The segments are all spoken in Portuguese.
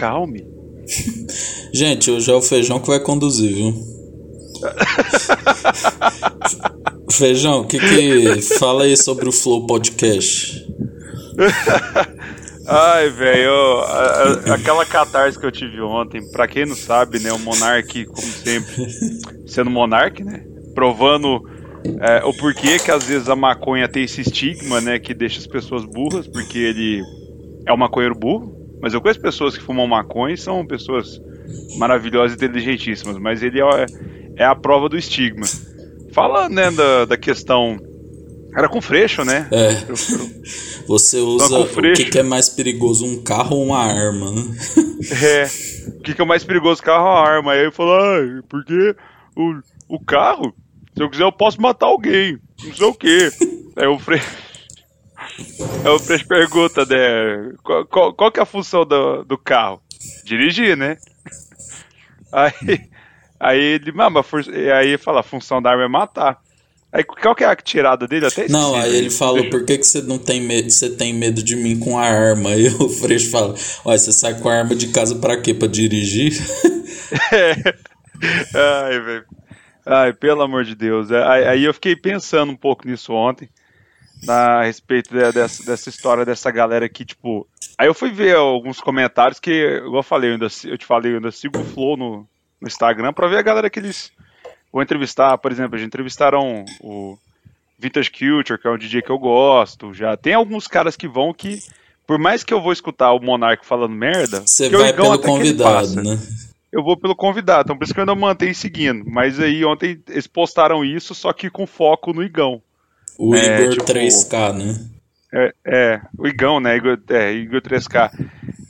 acalme. Gente, hoje é o feijão que vai conduzir, viu? feijão, o que que. Fala aí sobre o Flow Podcast. Ai, velho, aquela catarse que eu tive ontem, pra quem não sabe, né, o Monark, como sempre, sendo Monark, né, provando é, o porquê que às vezes a maconha tem esse estigma, né, que deixa as pessoas burras, porque ele é um maconheiro burro, mas eu conheço pessoas que fumam maconha e são pessoas maravilhosas e inteligentíssimas, mas ele é, é a prova do estigma. Fala, né, da, da questão era com freixo, né? É. Você usa o que, que, é mais perigoso, um carro ou uma arma, né? É. O que, que é mais perigoso, carro ou arma? Aí ele falou, ah, porque o, o carro, se eu quiser, eu posso matar alguém. Não sei o quê. Aí o freixo. Aí o freixo pergunta, né? Qual, qual, qual, que é a função do, do carro? Dirigir, né? Aí, aí ele, mas, aí fala, a função da arma é matar. Aí qual que é a tirada dele? Até não, aí ele falou, por que, que você não tem medo, você tem medo de mim com a arma? Aí o Freixo fala, olha, você sai com a arma de casa para quê? Pra dirigir? é. Ai, velho. Ai, pelo amor de Deus. É, aí eu fiquei pensando um pouco nisso ontem, na, a respeito de, dessa, dessa história dessa galera que, tipo. Aí eu fui ver alguns comentários que, igual eu falei, eu, ainda, eu te falei, eu ainda sigo o Flow no, no Instagram pra ver a galera que eles vou entrevistar, por exemplo, já entrevistaram o Vintage Culture, que é um DJ que eu gosto, já tem alguns caras que vão que, por mais que eu vou escutar o Monark falando merda, você vai pelo convidado, né? Eu vou pelo convidado, então por isso que eu ainda mantenho seguindo. Mas aí ontem eles postaram isso, só que com foco no Igão. O é, Igor tipo, 3K, né? É, é, o Igão, né? Igor, é, Igor 3K.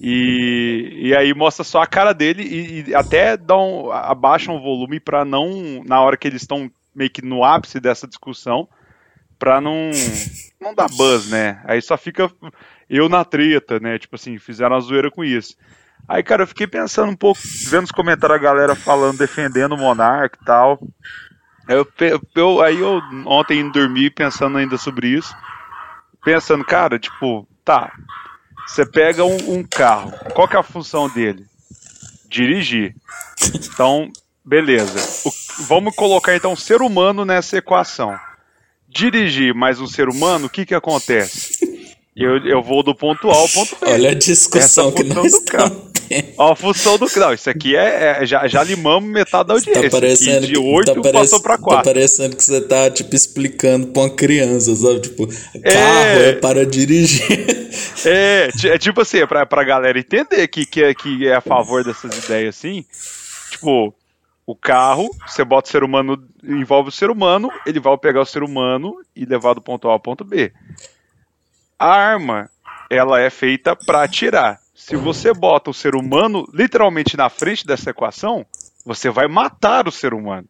E, e aí mostra só a cara dele e, e até dão, abaixam o volume para não, na hora que eles estão meio que no ápice dessa discussão, pra não, não dar buzz, né? Aí só fica eu na treta, né? Tipo assim, fizeram a zoeira com isso. Aí, cara, eu fiquei pensando um pouco, vendo os comentários a galera falando, defendendo o Monark e tal. Eu, eu, aí eu ontem indo dormir pensando ainda sobre isso. Pensando, cara, tipo, tá, você pega um, um, carro, qual que é a função dele? Dirigir. Então, beleza. O, vamos colocar então um ser humano nessa equação. Dirigir mais um ser humano, o que que acontece? Eu, eu vou do ponto A ao ponto B. Olha a discussão que nós estamos Ó, a função do. Não, isso aqui é. é já, já limamos metade da tá audiência. Tá parecendo de 8 tá passou pra 4. Tá parecendo que você tá, tipo, explicando pra uma criança, sabe? Tipo, carro é, é para dirigir. É, é tipo assim, é pra, pra galera entender que, que, é, que é a favor dessas ideias assim. Tipo, o carro, você bota o ser humano, envolve o ser humano, ele vai pegar o ser humano e levar do ponto A ao ponto B. A arma, ela é feita para atirar. Se você bota o ser humano literalmente na frente dessa equação, você vai matar o ser humano.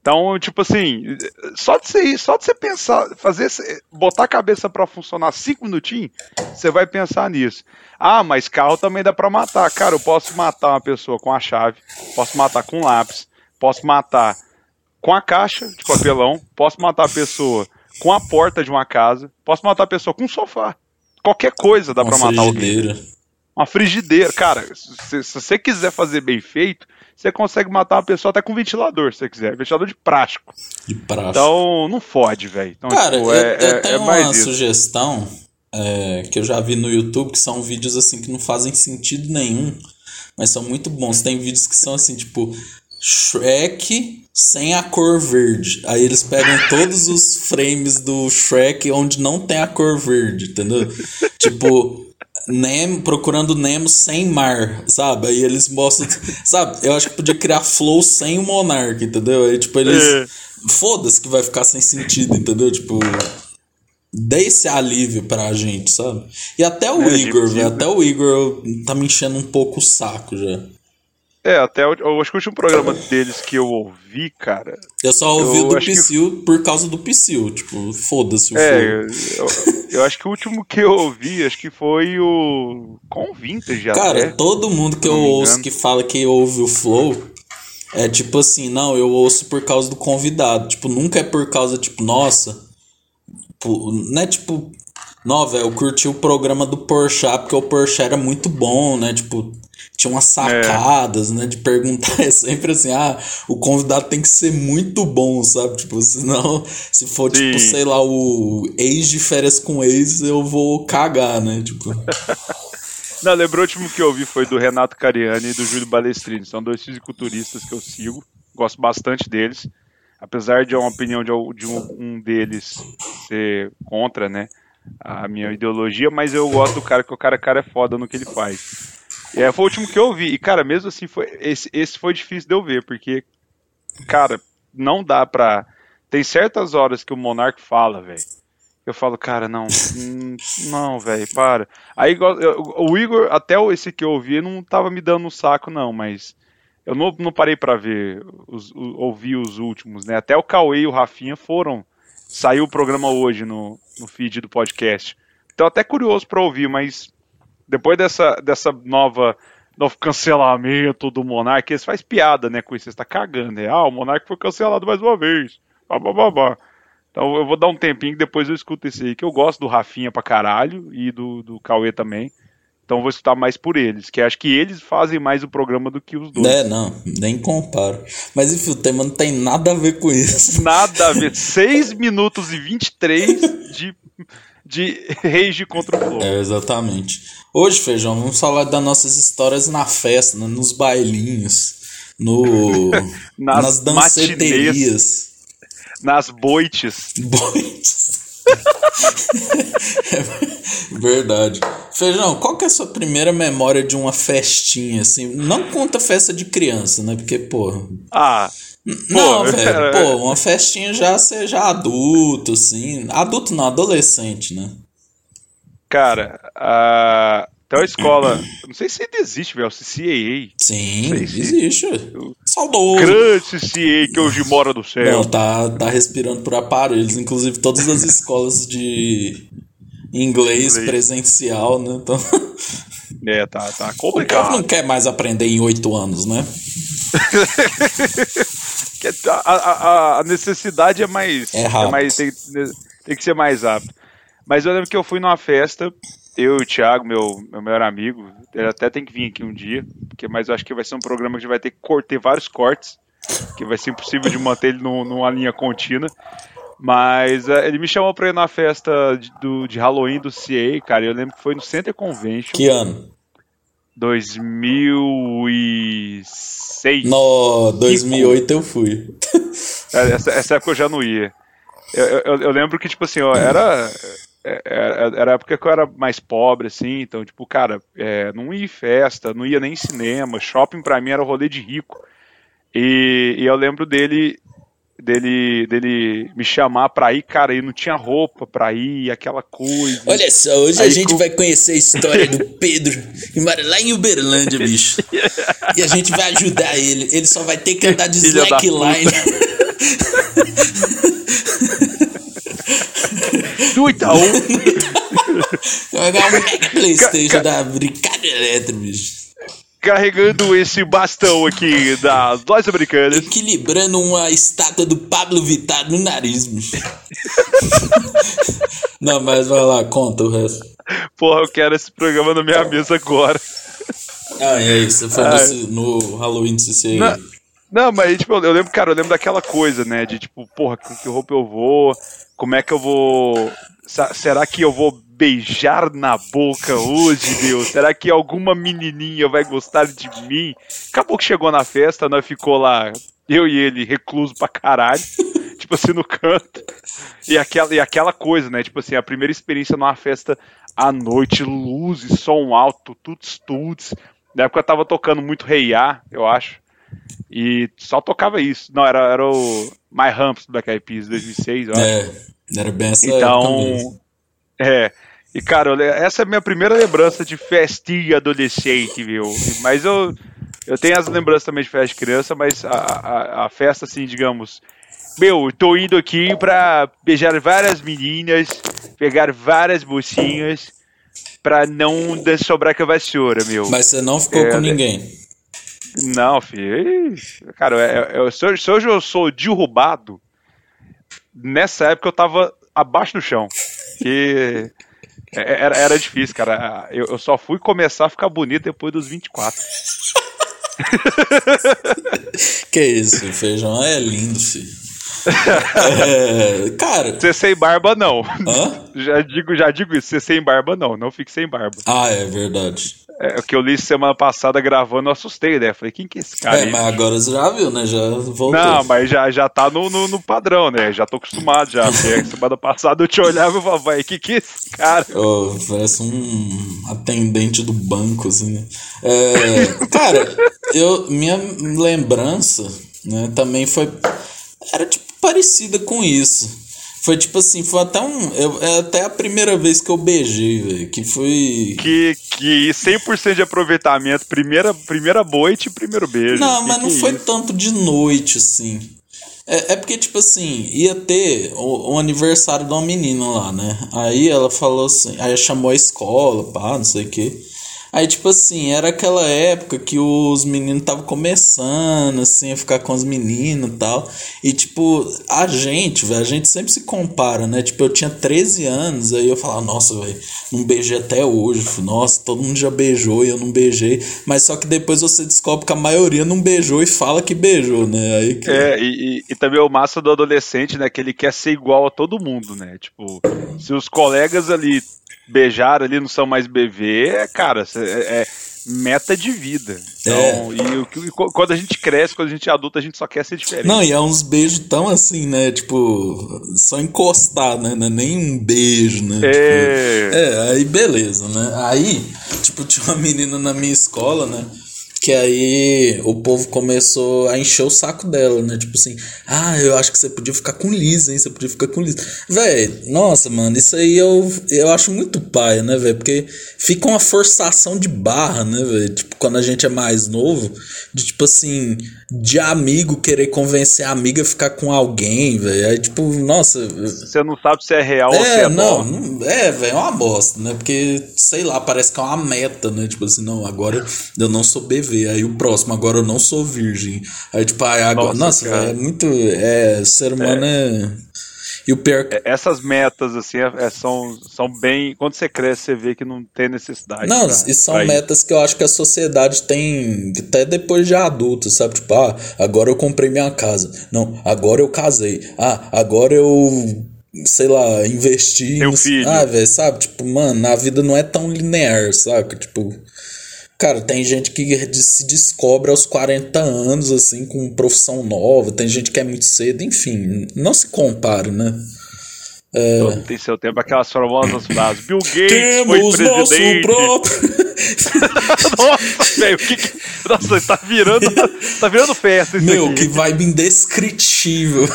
Então, tipo assim, só de você, só de você pensar, fazer, botar a cabeça para funcionar cinco minutinhos, você vai pensar nisso. Ah, mas carro também dá para matar. Cara, eu posso matar uma pessoa com a chave, posso matar com lápis, posso matar com a caixa de papelão, posso matar a pessoa com a porta de uma casa, posso matar a pessoa com um sofá. Qualquer coisa dá para matar alguém uma frigideira. Cara, se, se, você quiser fazer bem feito, você consegue matar uma pessoa até com ventilador, se você quiser. Ventilador de plástico. De plástico. Então, não fode, velho. Então, Cara, tipo, é, eu é, tenho é uma isso. sugestão é, que eu já vi no YouTube, que são vídeos assim que não fazem sentido nenhum, mas são muito bons. Tem vídeos que são assim, tipo, Shrek sem a cor verde. Aí eles pegam todos os frames do Shrek onde não tem a cor verde, entendeu? tipo, Nemo, procurando Nemo sem mar, sabe? Aí eles mostram, sabe? Eu acho que podia criar flow sem o Monark, entendeu? Aí, tipo, eles. É. Foda-se que vai ficar sem sentido, entendeu? Tipo. Dê esse alívio pra gente, sabe? E até o é, Igor, velho. Até o Igor tá me enchendo um pouco o saco já. É, até eu, eu acho que o último programa deles que eu ouvi, cara. Eu só ouvi o do Psyll que... por causa do Psyll, tipo, foda-se o É, eu, eu, acho que o último que eu ouvi, acho que foi o. Com o Vintage Cara, até, todo mundo que eu ouço que fala que ouve o Flow. É tipo assim, não, eu ouço por causa do convidado. Tipo, nunca é por causa, tipo, nossa. Não é tipo, não, velho, eu curti o programa do Porsche porque o Porsche era muito bom, né? Tipo, tinha umas sacadas, é. né? De perguntar é sempre assim, ah, o convidado tem que ser muito bom, sabe? Tipo, senão, se for, tipo, Sim. tipo, sei lá, o ex de férias com ex, eu vou cagar, né? Tipo. Não, lembrou o último que eu ouvi foi do Renato Cariani e do Júlio Balestrini. São dois fisiculturistas que eu sigo, gosto bastante deles. Apesar de uma opinião de, um, um deles ser contra, né? A minha ideologia, mas eu gosto do cara que o cara, cara é foda no que ele faz. É, foi o último que eu vi. E, cara, mesmo assim, foi, esse, esse foi difícil de eu ver, porque, cara, não dá pra. Tem certas horas que o Monark fala, velho. Eu falo, cara, não, hum, não, velho, para. Aí o Igor, até esse que eu ouvi, não tava me dando um saco, não, mas eu não, não parei para ver, os, ouvir os últimos, né? Até o Cauê e o Rafinha foram. Saiu o programa hoje no, no feed do podcast. Então, até curioso para ouvir, mas depois dessa, dessa nova novo cancelamento do Monark, eles faz piada, né, com isso, você está cagando, né? Ah, o Monark foi cancelado mais uma vez. Bah, bah, bah, bah. Então eu vou dar um tempinho que depois eu escuto esse aí, que eu gosto do Rafinha pra caralho e do, do Cauê também. Então vou escutar mais por eles, que acho que eles fazem mais o programa do que os dois. É, não, nem comparo. Mas enfim, o tema não tem nada a ver com isso. Nada a ver. 6 minutos e 23 de de rage contra o Flow. É, exatamente. Hoje, Feijão, vamos falar das nossas histórias na festa, né? nos bailinhos, no, nas, nas danceterias. Nas boites. Boites. É verdade. Feijão, qual que é a sua primeira memória de uma festinha, assim? Não conta festa de criança, né? Porque, pô... Ah... Não, velho, pô, uma festinha já seja adulto, assim. Adulto não, adolescente, né? Cara, a. Então a escola. não sei se ainda existe, velho. CCAA. Sim, existe. Saudoso. Grande CCAA que hoje mora do céu. Não, tá, tá respirando por aparelhos. Inclusive todas as escolas de inglês, inglês. presencial, né? Então. É, tá, tá complicado. O povo não quer mais aprender em oito anos, né? a, a, a, necessidade é mais. É rápido. É mais tem, tem, que ser mais rápido. Mas eu lembro que eu fui numa festa, eu e o Thiago, meu, meu melhor amigo, ele até tem que vir aqui um dia, porque, mas eu acho que vai ser um programa que a gente vai ter que ter vários cortes, que vai ser impossível de manter ele no, numa linha contínua. Mas uh, ele me chamou pra ir na festa de, do, de Halloween do CA, cara. Eu lembro que foi no Center Convention. Que ano? 2006. No, 2008 eu fui. É, essa, essa, época eu já não ia. Eu, eu, eu lembro que, tipo assim, ó, era, era, era a época que eu era mais pobre, assim, então, tipo, cara, é, não ia em festa, não ia nem em cinema, shopping pra mim era o rolê de rico. E, e eu lembro dele dele, dele me chamar pra ir, cara, e não tinha roupa pra ir, aquela coisa. Olha só, hoje Aí a gente com... vai conhecer a história do Pedro, que mora lá em Uberlândia, bicho. e a gente vai ajudar ele. Ele só vai ter que andar de slackline. Do Itaú. vai ganhar um Mega Playstation da Brincada Elétrica, bicho carregando esse bastão aqui das lojas americanas. Equilibrando uma estátua do Pablo Vittar no nariz, bicho. Não, mas vai lá, conta o resto. Porra, eu quero esse programa na minha mesa agora. Ah, é isso. Você foi ah, no, Halloween do CC. Não, não, mas tipo, eu lembro, cara, eu lembro daquela coisa, né? De tipo, porra, com que roupa eu vou? Como é que eu vou. Será que eu vou beijar na boca hoje, Deus? Será que alguma menininha vai gostar de mim? Acabou que chegou na festa, nós ficou lá, eu e ele, recluso pra caralho, tipo assim, no canto. E aquela, e aquela coisa, né? Tipo assim, a primeira experiência numa festa à noite, luzes, som alto, tuts tuts. Na época eu tava tocando muito Rei A, eu acho. E só tocava isso. Não, era, era o My Humps do Black Eyed Peas 2006, eu acho. É, era bem essa Então, é. E, cara, essa é a minha primeira lembrança de festinha adolescente, viu? Mas eu, eu tenho as lembranças também de festa de criança, mas a, a, a festa, assim, digamos. Meu, tô indo aqui pra beijar várias meninas, pegar várias mocinhas, pra não sobrar com a vassoura, meu. Mas você não ficou é, com ninguém? Não, filho. Cara, eu, eu, se, hoje eu sou derrubado, nessa época eu tava abaixo do chão. Que É, era, era difícil, cara. Eu, eu só fui começar a ficar bonito depois dos 24. que isso, feijão é lindo, filho. é, cara. Você sem barba, não. Hã? Já digo, já digo isso, você sem barba, não. Não fique sem barba. Ah, é verdade. É, o que eu li semana passada gravando, eu assustei, né? Falei, quem que é esse cara? É, aí? mas agora você já viu, né? Já voltou. Não, mas já, já tá no, no, no padrão, né? Já tô acostumado já. Porque semana passada eu te olhava e falava, vai, que que é esse cara? Oh, parece um atendente do banco, assim, né? É, cara, eu, minha lembrança, né, também foi. Era tipo parecida com isso. Foi tipo assim, foi até um. Eu, é até a primeira vez que eu beijei, velho. Que foi. Que, que 100% de aproveitamento, primeira, primeira noite e primeiro beijo. Não, que mas que não é foi isso? tanto de noite, assim. É, é porque, tipo assim, ia ter o, o, aniversário de uma menina lá, né? Aí ela falou assim, aí chamou a escola, pá, não sei o quê. Aí, tipo assim, era aquela época que os meninos estavam começando, assim, a ficar com as meninas e tal. E, tipo, a gente, velho, a gente sempre se compara, né? Tipo, eu tinha 13 anos, aí eu falava, nossa, velho, não beijei até hoje. Nossa, todo mundo já beijou e eu não beijei. Mas só que depois você descobre que a maioria não beijou e fala que beijou, né? Aí que... É, e, e, e também o massa do adolescente, né? Que ele quer ser igual a todo mundo, né? Tipo, se os colegas ali beijar ali não são mais BV, cara, é, é meta de vida. Então, é. e, e, quando a gente cresce, quando a gente é adulto, a gente só quer ser diferente. Não, e é uns beijos tão assim, né? Tipo, só encostar, né? Não é nem um beijo, né? É. Tipo, é, aí beleza, né? Aí, tipo, tinha uma menina na minha escola, né? Que aí o povo começou a encher o saco dela, né? Tipo assim, ah, eu acho que você podia ficar com Lisa, hein? Você podia ficar com Lisa. Véi, nossa, mano, isso aí eu, eu acho muito paia, né, velho? Porque fica uma forçação de barra, né, velho? Tipo, quando a gente é mais novo, de tipo assim, de amigo querer convencer a amiga a ficar com alguém, velho. Aí, tipo, nossa. Você não sabe se é real é, ou se é não, não É, velho, é uma bosta, né? Porque, sei lá, parece que é uma meta, né? Tipo assim, não, agora eu não sou BV. Aí o próximo, agora eu não sou virgem. Aí, tipo, aí agora. Nossa, nossa véio, é muito. É, ser humano é. é... E o pior... Essas metas, assim, é, são, são bem. Quando você cresce, você vê que não tem necessidade. Não, pra, e são metas ir. que eu acho que a sociedade tem até depois de adulto, sabe? Tipo, ah, agora eu comprei minha casa. Não, agora eu casei. Ah, agora eu sei lá, investi. Meu filho. Ah, velho, sabe? Tipo, mano, a vida não é tão linear, sabe? Tipo. Cara, tem gente que se descobre aos 40 anos, assim, com profissão nova, tem gente que é muito cedo, enfim, não se compara, né? É... Tem seu tempo aquelas famosas frases. Bill Gates Temos foi presidente. Nosso próprio... Nossa, velho, que, que... Nossa, tá virando, tá virando festa isso Meu, aqui. que vibe indescritível.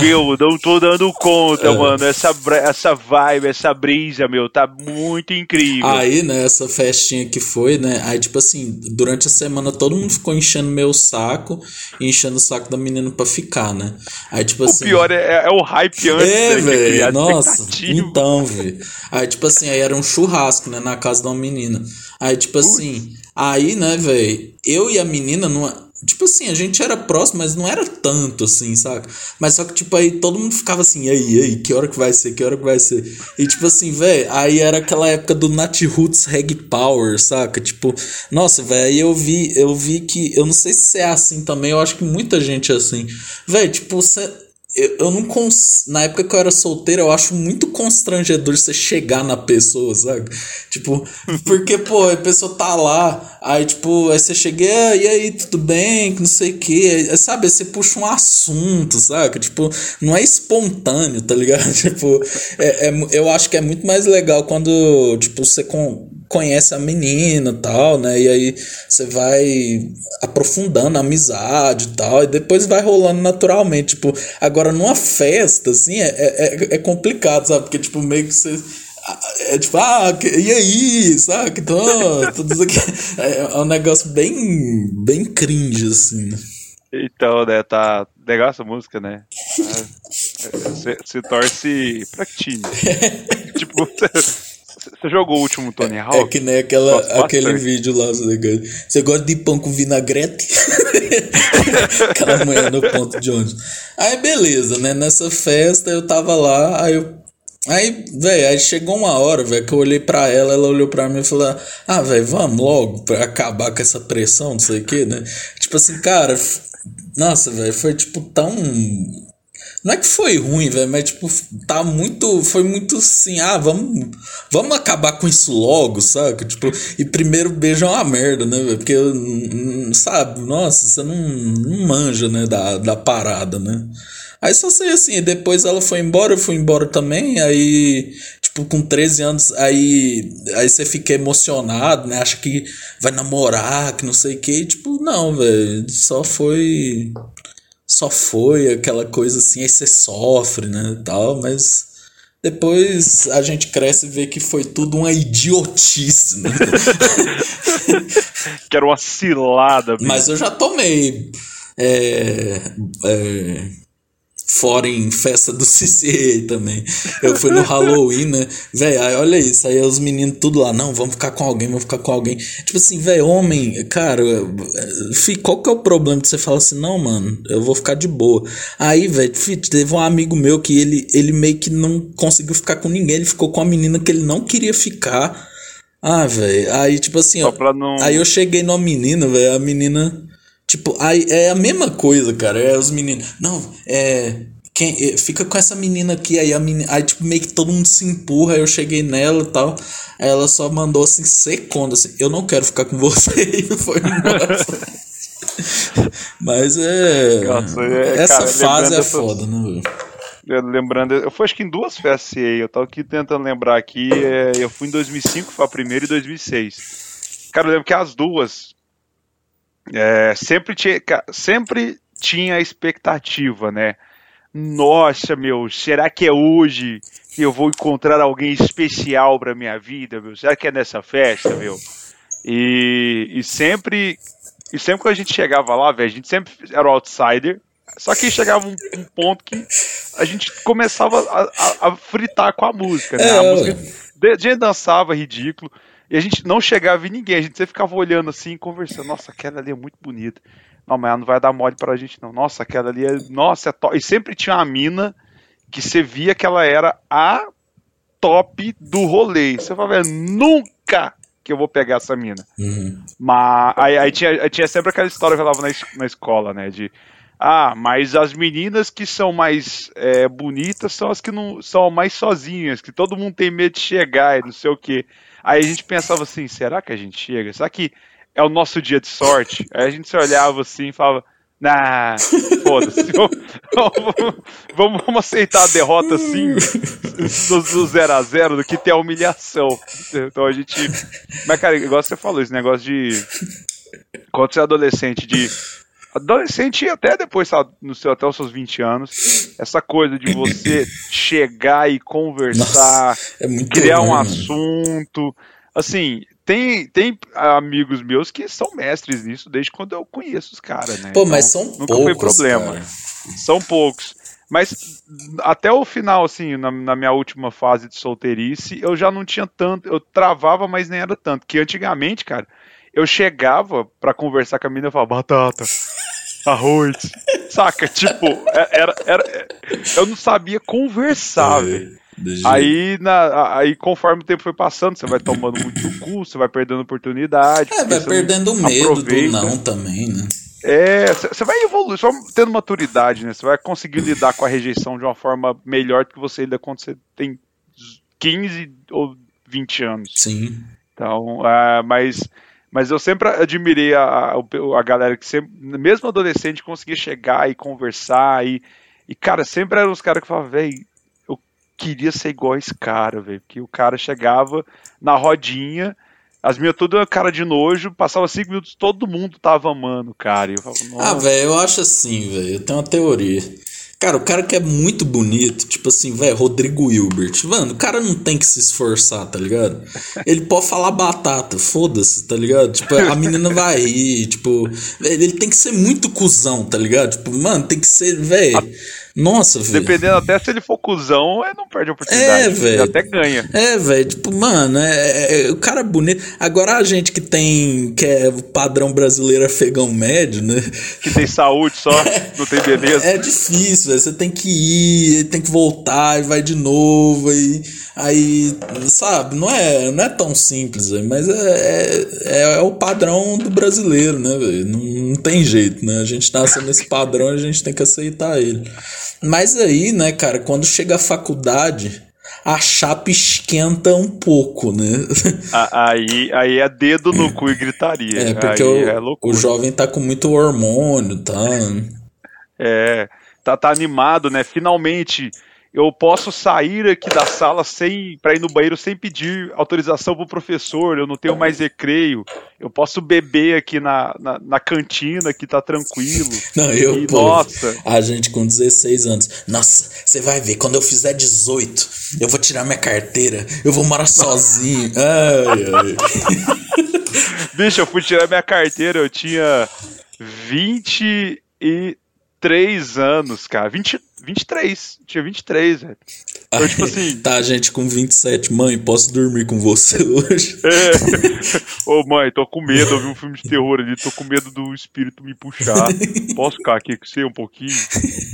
Meu, não tô dando conta, é. mano. Essa, essa vibe, essa brisa, meu, tá muito incrível. Aí, né, essa festinha que foi, né, aí, tipo assim, durante a semana todo mundo ficou enchendo meu saco e enchendo o saco da menina pra ficar, né. Aí, tipo assim... O pior é, é o hype antes, É, né, velho, nossa. Então, velho. Aí, tipo assim, aí era um churrasco, né, na casa de uma menina. Aí, tipo assim, aí, né, velho, eu e a menina não. Tipo assim, a gente era próximo, mas não era tanto assim, saca? Mas só que, tipo, aí todo mundo ficava assim, aí, aí, que hora que vai ser, que hora que vai ser? E, tipo assim, velho, aí era aquela época do Nat Roots Reg Power, saca? Tipo, nossa, velho, aí eu vi, eu vi que, eu não sei se é assim também, eu acho que muita gente é assim. Velho, tipo, você eu, eu não cons... Na época que eu era solteiro, eu acho muito constrangedor você chegar na pessoa, sabe? Tipo, porque, pô, a pessoa tá lá, aí, tipo, aí você chega, e aí, tudo bem? Que não sei o quê. Aí, sabe? Aí você puxa um assunto, sabe? Tipo, não é espontâneo, tá ligado? Tipo, é, é, eu acho que é muito mais legal quando, tipo, você com conhece a menina tal, né? E aí você vai aprofundando a amizade e tal, e depois vai rolando naturalmente. Tipo, agora numa festa, assim, é, é, é complicado, sabe? Porque, tipo, meio que você. É tipo, ah, e aí, sabe? Então, tudo isso aqui é um negócio bem, bem cringe, assim. Então, né, tá legal essa música, né? Você, se torce pra time. tipo, você jogou o último Tony Hawk? É que nem aquela, aquele vídeo lá, Você gosta de pão com vinagrete? aquela manhã no ponto de ônibus. Aí beleza, né? Nessa festa eu tava lá, aí eu Aí, velho, aí chegou uma hora, velho, que eu olhei pra ela, ela olhou pra mim e falou: Ah, velho, vamos logo pra acabar com essa pressão, não sei o que, né? Tipo assim, cara, nossa, velho, foi tipo tão. Não é que foi ruim, velho, mas tipo, tá muito. Foi muito assim, ah, vamos, vamos acabar com isso logo, saca? Tipo, e primeiro beijo é uma merda, né, velho? Porque, sabe, nossa, você não, não manja, né, da, da parada, né? Aí só sei assim, depois ela foi embora, eu fui embora também, aí, tipo, com 13 anos, aí, aí você fica emocionado, né? Acha que vai namorar, que não sei o que, tipo, não, velho, só foi. Só foi aquela coisa assim, aí você sofre, né? Tal, mas. Depois a gente cresce e vê que foi tudo uma idiotice, né? que era uma cilada. Mas eu já tomei. É, é, fora em festa do CCA também. Eu fui no Halloween, né? Véi, olha isso. Aí os meninos tudo lá, não, vamos ficar com alguém, vamos ficar com alguém. Tipo assim, velho, homem, cara, qual que é o problema de você falar assim, não, mano, eu vou ficar de boa. Aí, velho, teve um amigo meu que ele, ele meio que não conseguiu ficar com ninguém, ele ficou com a menina que ele não queria ficar. Ah, velho, aí tipo assim, ó, não... aí eu cheguei numa menina, velho, a menina Tipo, aí é a mesma coisa, cara. É os meninos. Não, é. Quem, é, fica com essa menina aqui, aí a menina. Aí, tipo, meio que todo mundo se empurra. Aí eu cheguei nela e tal. Aí ela só mandou assim, seconda, assim, eu não quero ficar com você. E foi embora. Mas é. Nossa, é essa cara, fase é foda, né, velho? lembrando, eu fui acho que em duas festas eu tava aqui tentando lembrar aqui, é, eu fui em 2005, foi a primeira, e 2006. Cara, eu lembro que as duas, é, sempre, tinha, sempre tinha a expectativa, né? Nossa, meu, será que é hoje que eu vou encontrar alguém especial para minha vida, meu? Será que é nessa festa, meu? E, e sempre e sempre que a gente chegava lá, velho, a gente sempre era o outsider. Só que chegava um, um ponto que a gente começava a, a, a fritar com a música, né? É, a música, a gente dançava ridículo. E a gente não chegava em ninguém, a gente sempre ficava olhando assim, conversando. Nossa, aquela ali é muito bonita. Não, mas ela não vai dar mole pra gente, não. Nossa, aquela ali é. Nossa, é top. E sempre tinha uma mina que você via que ela era a top do rolê. Você falava, nunca que eu vou pegar essa mina. Uhum. Mas aí, aí, tinha, aí, tinha, sempre aquela história que falava na, na escola, né? De ah, mas as meninas que são mais é, bonitas são as que não são mais sozinhas, que todo mundo tem medo de chegar e não sei o que. Aí a gente pensava assim, será que a gente chega? Será que é o nosso dia de sorte? Aí a gente se olhava assim e falava, nah, foda-se, vamos, vamos, aceitar a derrota assim, do 0 a 0 do que ter a humilhação. Então a gente. Mas, cara, igual você falou, esse negócio de. Quando você é adolescente, de adolescente e até depois, sabe, no seu, até os seus 20 anos, essa coisa de você chegar e conversar, Nossa, é criar ruim, um mano. assunto. Assim, tem, tem amigos meus que são mestres nisso desde quando eu conheço os caras, né? Pô, então, mas são nunca poucos, foi problema. Cara. São poucos. Mas até o final, assim, na, na, minha última fase de solteirice, eu já não tinha tanto. Eu travava, mas nem era tanto. Que antigamente, cara, eu chegava para conversar com a menina e falava, batata, arroz, saca? Tipo, é, era, era, eu não sabia conversar, velho. Aí, na, aí, conforme o tempo foi passando, você vai tomando muito no cu, você vai perdendo oportunidade. É, vai perdendo o medo aproveita. do não também, né? É, você vai evoluir, só tendo maturidade, né? Você vai conseguir lidar com a rejeição de uma forma melhor do que você lida quando você tem 15 ou 20 anos. Sim. Então, uh, mas mas eu sempre admirei a, a, galera que sempre, mesmo adolescente, conseguia chegar e conversar. E, e cara, sempre eram os caras que falavam, velho, eu queria ser igual a esse cara, velho. Porque o cara chegava na rodinha, as minhas toda cara de nojo, passava cinco minutos, todo mundo tava amando, cara. E eu falava, ah, velho, eu acho assim, velho. Eu tenho uma teoria. Cara, o cara que é muito bonito, tipo assim, velho, Rodrigo Hilbert. Mano, o cara não tem que se esforçar, tá ligado? Ele pode falar batata, foda-se, tá ligado? Tipo, a menina vai rir, tipo, ele tem que ser muito cuzão, tá ligado? Tipo, mano, tem que ser, velho. Nossa, velho. Dependendo até se ele for cuzão, ele não perde a oportunidade. É, velho. Até ganha. É, velho. Tipo, mano, é, é, é, o cara é bonito. Agora a gente que tem. que é o padrão brasileiro afegão médio, né? Que tem saúde só, não tem beleza. É difícil, velho. Você tem que ir, tem que voltar e vai de novo. Aí, aí sabe? Não é, não é tão simples, velho. Mas é, é, é, o padrão do brasileiro, né, velho? Não, não tem jeito, né? A gente nasce nesse padrão, a gente tem que aceitar ele. Mas aí, né, cara, quando chega a faculdade, a chapa esquenta um pouco, né? Aí, aí é dedo no cu e gritaria. É, porque o, é o jovem tá com muito hormônio, tá? É, tá, tá animado, né? Finalmente eu posso sair aqui da sala sem para ir no banheiro sem pedir autorização pro professor, eu não tenho mais recreio, eu posso beber aqui na, na, na cantina que tá tranquilo. Não, eu, e, pô, nossa. A gente com 16 anos. Nossa, você vai ver, quando eu fizer 18, eu vou tirar minha carteira, eu vou morar sozinho. ai, ai. Bicho, eu fui tirar minha carteira, eu tinha 23 anos, cara. 20, 23. Tinha 23, velho. Então, tipo assim. Tá, gente, com 27. Mãe, posso dormir com você hoje? É. Ô, mãe, tô com medo. Eu vi um filme de terror ali. Tô com medo do espírito me puxar. Posso ficar aqui com você um pouquinho?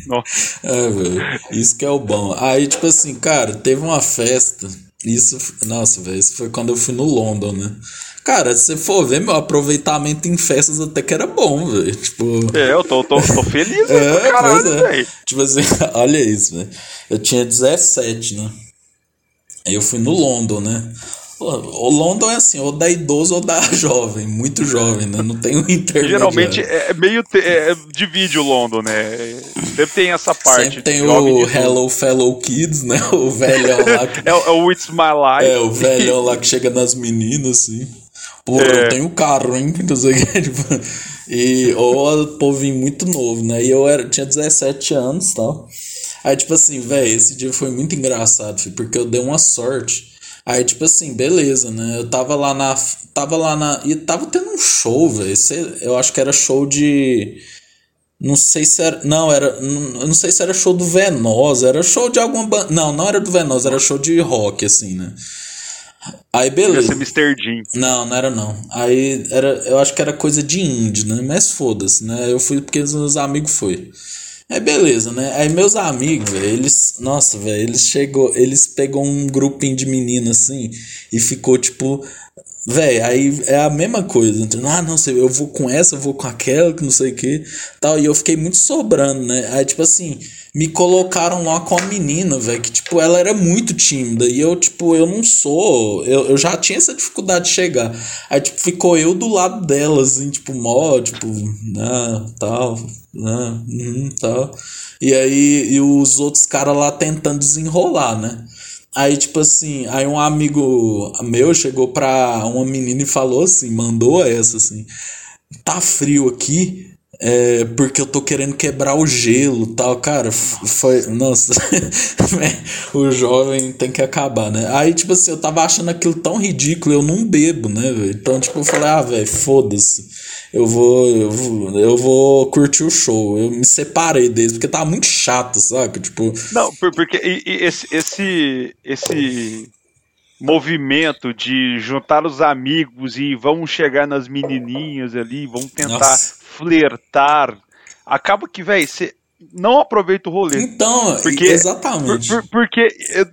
Nossa. É, velho. Isso que é o bom. Aí, tipo assim, cara, teve uma festa. Isso. Nossa, velho. Isso foi quando eu fui no London, né? Cara, se você for ver, meu aproveitamento em festas até que era bom, velho. Tipo. É, eu tô, tô, tô feliz, é, caralho, é. Tipo assim, olha isso, velho. Eu tinha 17, né? Aí eu fui no London, né? O London é assim, ou da idoso ou da jovem, muito jovem, né? Não tem um intermédio. Geralmente é meio. Te, é, divide o London, né? Sempre tem essa parte. Sempre tem o Hello Fellow Kids, né? O velhão lá. Que... é, é, o It's My Life. É, o velhão lá que chega nas meninas, assim. Porra, é. eu tenho carro, hein? Não sei o que. Tipo, e, ou povinho muito novo, né? E eu era, tinha 17 anos e tal. Aí, tipo assim, velho, esse dia foi muito engraçado, filho, porque eu dei uma sorte. Aí, tipo assim, beleza, né? Eu tava lá na. Tava lá na. E tava tendo um show, velho. Eu acho que era show de. Não sei se era. Não, era. Eu não sei se era show do Venosa. Era show de alguma banda. Não, não era do Venosa, era show de rock, assim, né? Aí beleza. Ia ser Mr. Jean. Não, não era não. Aí era, eu acho que era coisa de indie, né? Mas foda-se, né? Eu fui porque os meus amigos foi. Aí beleza, né? Aí meus amigos, velho, eles, nossa, velho, eles chegou, eles pegou um grupinho de meninas assim e ficou tipo Véi, aí é a mesma coisa. Então, ah, não sei, eu vou com essa, eu vou com aquela, que não sei o que. Tal. E eu fiquei muito sobrando, né? Aí, tipo assim, me colocaram lá com a menina, velho, que, tipo, ela era muito tímida. E eu, tipo, eu não sou. Eu, eu já tinha essa dificuldade de chegar. Aí, tipo, ficou eu do lado dela, assim, tipo, mó, tipo, né, tal, né, uhum, tal. E aí, e os outros caras lá tentando desenrolar, né? Aí, tipo assim, aí um amigo meu chegou pra uma menina e falou assim, mandou essa assim, tá frio aqui, é, porque eu tô querendo quebrar o gelo tal, cara, foi, nossa, o jovem tem que acabar, né? Aí, tipo assim, eu tava achando aquilo tão ridículo, eu não bebo, né, velho? Então, tipo, eu falei, ah, velho, foda-se eu vou, eu vou, eu vou curtir o show. Eu me separei deles, porque tá muito chato, saca? Tipo. Não, porque esse, esse, esse movimento de juntar os amigos e vamos chegar nas menininhas ali, vamos tentar Nossa. flertar. Acaba que, velho, você não aproveita o rolê. Então, porque, exatamente. Por, por, porque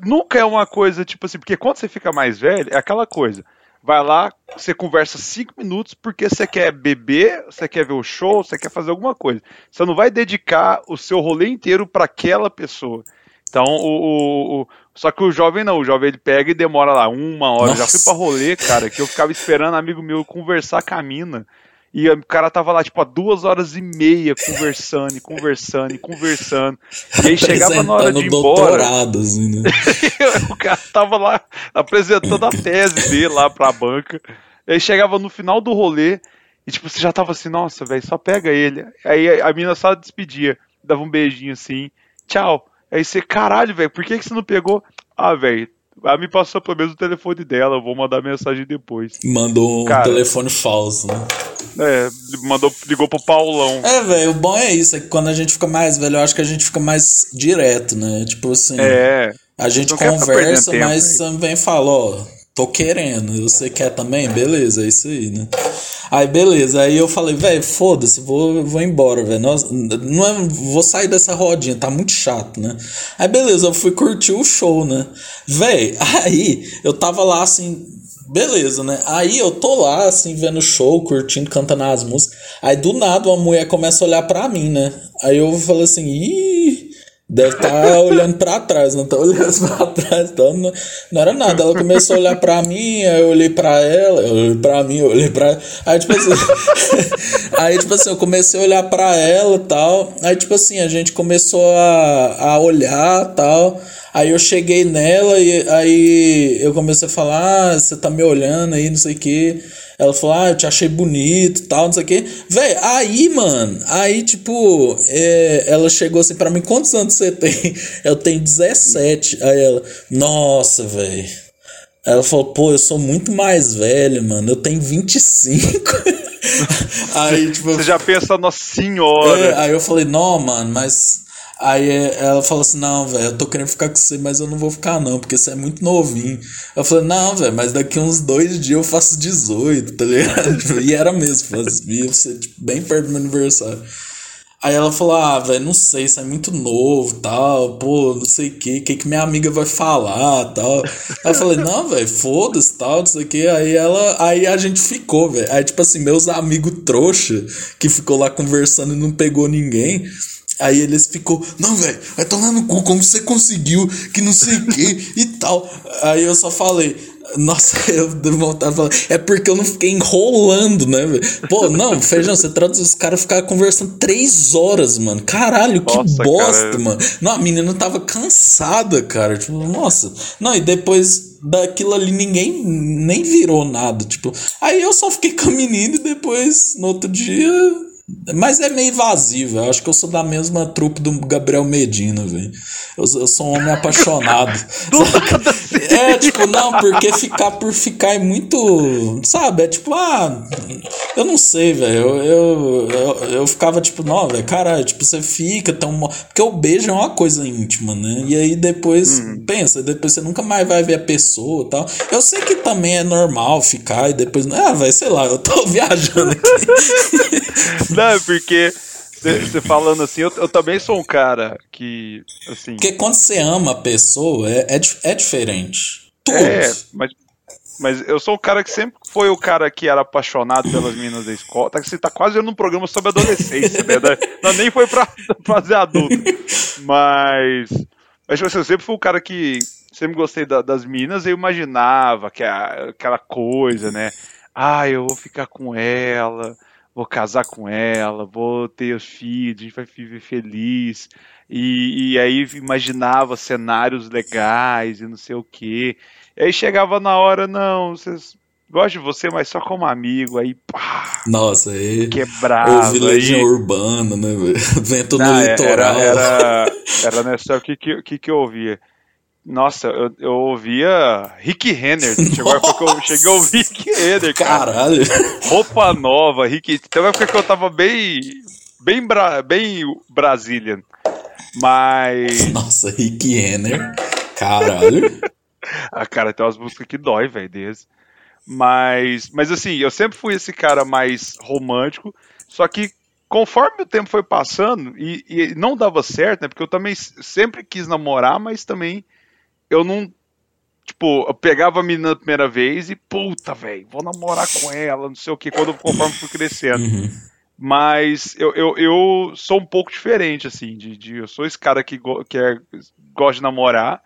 nunca é uma coisa, tipo assim, porque quando você fica mais velho, é aquela coisa vai lá, você conversa cinco minutos porque você quer beber, você quer ver o show, você quer fazer alguma coisa. Você não vai dedicar o seu rolê inteiro para aquela pessoa. Então, o, o, o, só que o jovem não, o jovem ele pega e demora lá uma hora. Nossa. Já fui pra rolê, cara, que eu ficava esperando amigo meu conversar com a mina. E o cara tava lá, tipo, há duas horas e meia conversando, e conversando, e conversando. E aí chegava na hora de ir embora. Assim, né? o cara tava lá apresentando a tese dele lá pra banca. E aí chegava no final do rolê, e tipo, você já tava assim, nossa, velho, só pega ele. Aí a mina só despedia, dava um beijinho assim, tchau. Aí você, caralho, velho, por que, que você não pegou? Ah, velho, ela me passou pelo menos o telefone dela, eu vou mandar mensagem depois. Mandou um Cara, telefone falso, né? É, mandou, ligou pro Paulão. É, velho, o bom é isso, é que quando a gente fica mais velho, eu acho que a gente fica mais direto, né? Tipo assim. É. A gente conversa, mas também fala, ó, tô querendo, você quer também? Beleza, é isso aí, né? Aí, beleza, aí eu falei, velho, foda-se, vou, vou embora, velho. Não é, vou sair dessa rodinha, tá muito chato, né? Aí, beleza, eu fui curtir o show, né? Velho, aí eu tava lá assim, Beleza, né? Aí eu tô lá, assim, vendo o show, curtindo, cantando as músicas. Aí do nada uma mulher começa a olhar pra mim, né? Aí eu falo assim, ih, deve estar tá olhando pra trás, não tá olhando pra trás, então não, não era nada. Ela começou a olhar pra mim, aí eu olhei pra ela, eu olhei pra mim, eu olhei pra. Aí tipo assim. aí, tipo assim, eu comecei a olhar pra ela e tal. Aí, tipo assim, a gente começou a, a olhar tal. Aí eu cheguei nela e aí eu comecei a falar, ah, você tá me olhando aí, não sei o que. Ela falou, ah, eu te achei bonito tal, não sei o que. Véi, aí, mano, aí, tipo, é, ela chegou assim pra mim, quantos anos você tem? Eu tenho 17. Aí ela, nossa, velho. Ela falou, pô, eu sou muito mais velho, mano. Eu tenho 25. aí, tipo. Você já pensa, nossa senhora. É, aí eu falei, não, mano, mas Aí ela falou assim: Não, velho, eu tô querendo ficar com você, mas eu não vou ficar, não, porque você é muito novinho. Eu falei: Não, velho, mas daqui uns dois dias eu faço 18, tá ligado? e era mesmo, fazia ser tipo, bem perto do meu aniversário. Aí ela falou: Ah, velho, não sei, isso é muito novo tal, pô, não sei o que, o que, que minha amiga vai falar tal. Aí eu falei: Não, velho, foda-se tal, não sei o que. Aí ela, aí a gente ficou, velho. Aí, tipo assim, meus amigos trouxa que ficou lá conversando e não pegou ninguém. Aí eles ficou, não, velho, vai tomar no cu, como você conseguiu, que não sei o que e tal. Aí eu só falei, nossa, eu de falar, é porque eu não fiquei enrolando, né, velho? Pô, não, feijão, você traduz os caras ficaram conversando três horas, mano. Caralho, que nossa, bosta, cara. mano. Não, a menina tava cansada, cara. Tipo, nossa. Não, e depois daquilo ali ninguém nem virou nada, tipo. Aí eu só fiquei com a menina e depois, no outro dia mas é meio vazio, velho. Acho que eu sou da mesma trupe do Gabriel Medina, velho. Eu, eu, sou um homem apaixonado. é, tipo, não, porque ficar por ficar é muito. Sabe? É tipo, ah. Eu não sei, velho. Eu, eu, eu, eu, ficava tipo, não, velho, caralho, tipo, você fica tão. Porque o beijo é uma coisa íntima, né? E aí depois, hum. pensa, depois você nunca mais vai ver a pessoa e tal. Eu sei que também é normal ficar e depois. Ah, velho, sei lá, eu tô viajando aqui. Não, porque você falando assim, eu, eu, também sou um cara que, assim... Porque quando você ama a pessoa, é, é, é diferente. Tudo. É, mas, mas eu sou um cara que sempre foi o cara que era apaixonado pelas meninas da escola. Tá, você tá quase vendo um programa sobre adolescência, né? Não, nem foi pra fazer adulto. Mas... Mas tipo assim, eu sempre fui o cara que sempre gostei da, das meninas e eu imaginava que a, aquela coisa, né? Ah, eu vou ficar com ela vou casar com ela, vou ter filhos, a gente vai viver feliz. E, e aí imaginava cenários legais e não sei o quê. E aí chegava na hora, não, vocês gosto de você, mas só como amigo, aí pá. Nossa, aí. Quebrado. Ouvi Legião aí... Urbana, né, velho? Vento no é, litoral. Era, era, era nessa, o que, que, que, que eu ouvia? Nossa, eu, eu ouvia Rick Renner. Chegou que eu cheguei a ouvir Rick Renner, cara. Caralho. Roupa nova, Rick. Tem uma época que eu tava bem. Bem, bra... bem Brazilian. Mas. Nossa, Rick Renner. Caralho. ah, cara, tem umas músicas que dói, velho, desse. Mas. Mas assim, eu sempre fui esse cara mais romântico. Só que conforme o tempo foi passando, e, e, não dava certo, né? Porque eu também sempre quis namorar, mas também eu não. Tipo, eu pegava a menina na primeira vez e, puta, velho, vou namorar com ela, não sei o que, quando conforme fui crescendo. Uhum. Mas eu, eu, eu sou um pouco diferente, assim, de, de eu sou esse cara que, go, que é, gosta de namorar,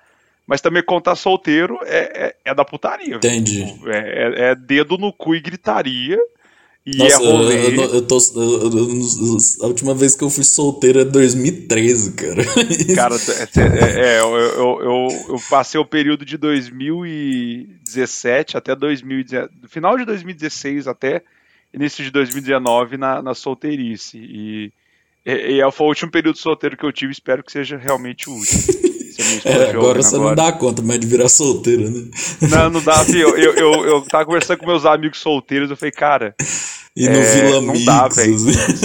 mas também contar solteiro é, é, é da putaria. Entendi. Tipo, é, é, é, dedo no cu e gritaria. E Nossa, é rolê. Eu, eu, eu tô, a última vez que eu fui solteiro é 2013, cara. Cara, é, é, é eu, eu, eu, passei o período de 2017 até 2019, final de 2016 até início de 2019 na, na solteirice. E, e, e foi o último período solteiro que eu tive, espero que seja realmente o último. É, agora você agora. não dá conta mais de virar solteiro, né? Não, não dá. Eu, eu, eu, eu tava conversando com meus amigos solteiros, eu falei, cara, E no é, Vila Não dá, velho.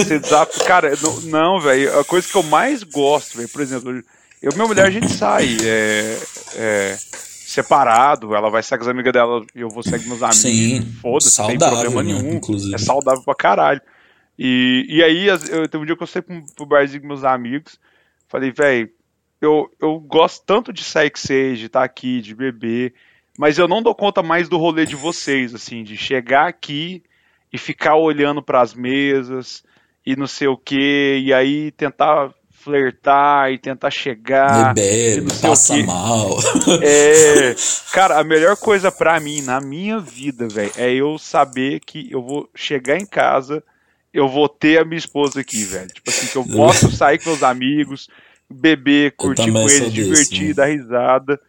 Cara, não, não velho. A coisa que eu mais gosto, velho, por exemplo, eu e minha mulher a gente sai é, é, separado, ela vai sair com as amigas dela e eu vou sair com meus amigos. Sim, foda-se, não tem problema né, nenhum. Inclusive. É saudável pra caralho. E, e aí, eu, teve um dia que eu saí pro, pro barzinho com meus amigos, falei, velho, eu, eu gosto tanto de sair com vocês, de estar tá aqui, de beber, mas eu não dou conta mais do rolê de vocês, assim, de chegar aqui e ficar olhando para as mesas e não sei o que, e aí tentar flertar e tentar chegar. Bebe, passa mal. É, cara, a melhor coisa para mim na minha vida, velho, é eu saber que eu vou chegar em casa, eu vou ter a minha esposa aqui, velho. Tipo assim, que eu posso sair com meus amigos, beber, curtir com eles, divertir, né? dar risada.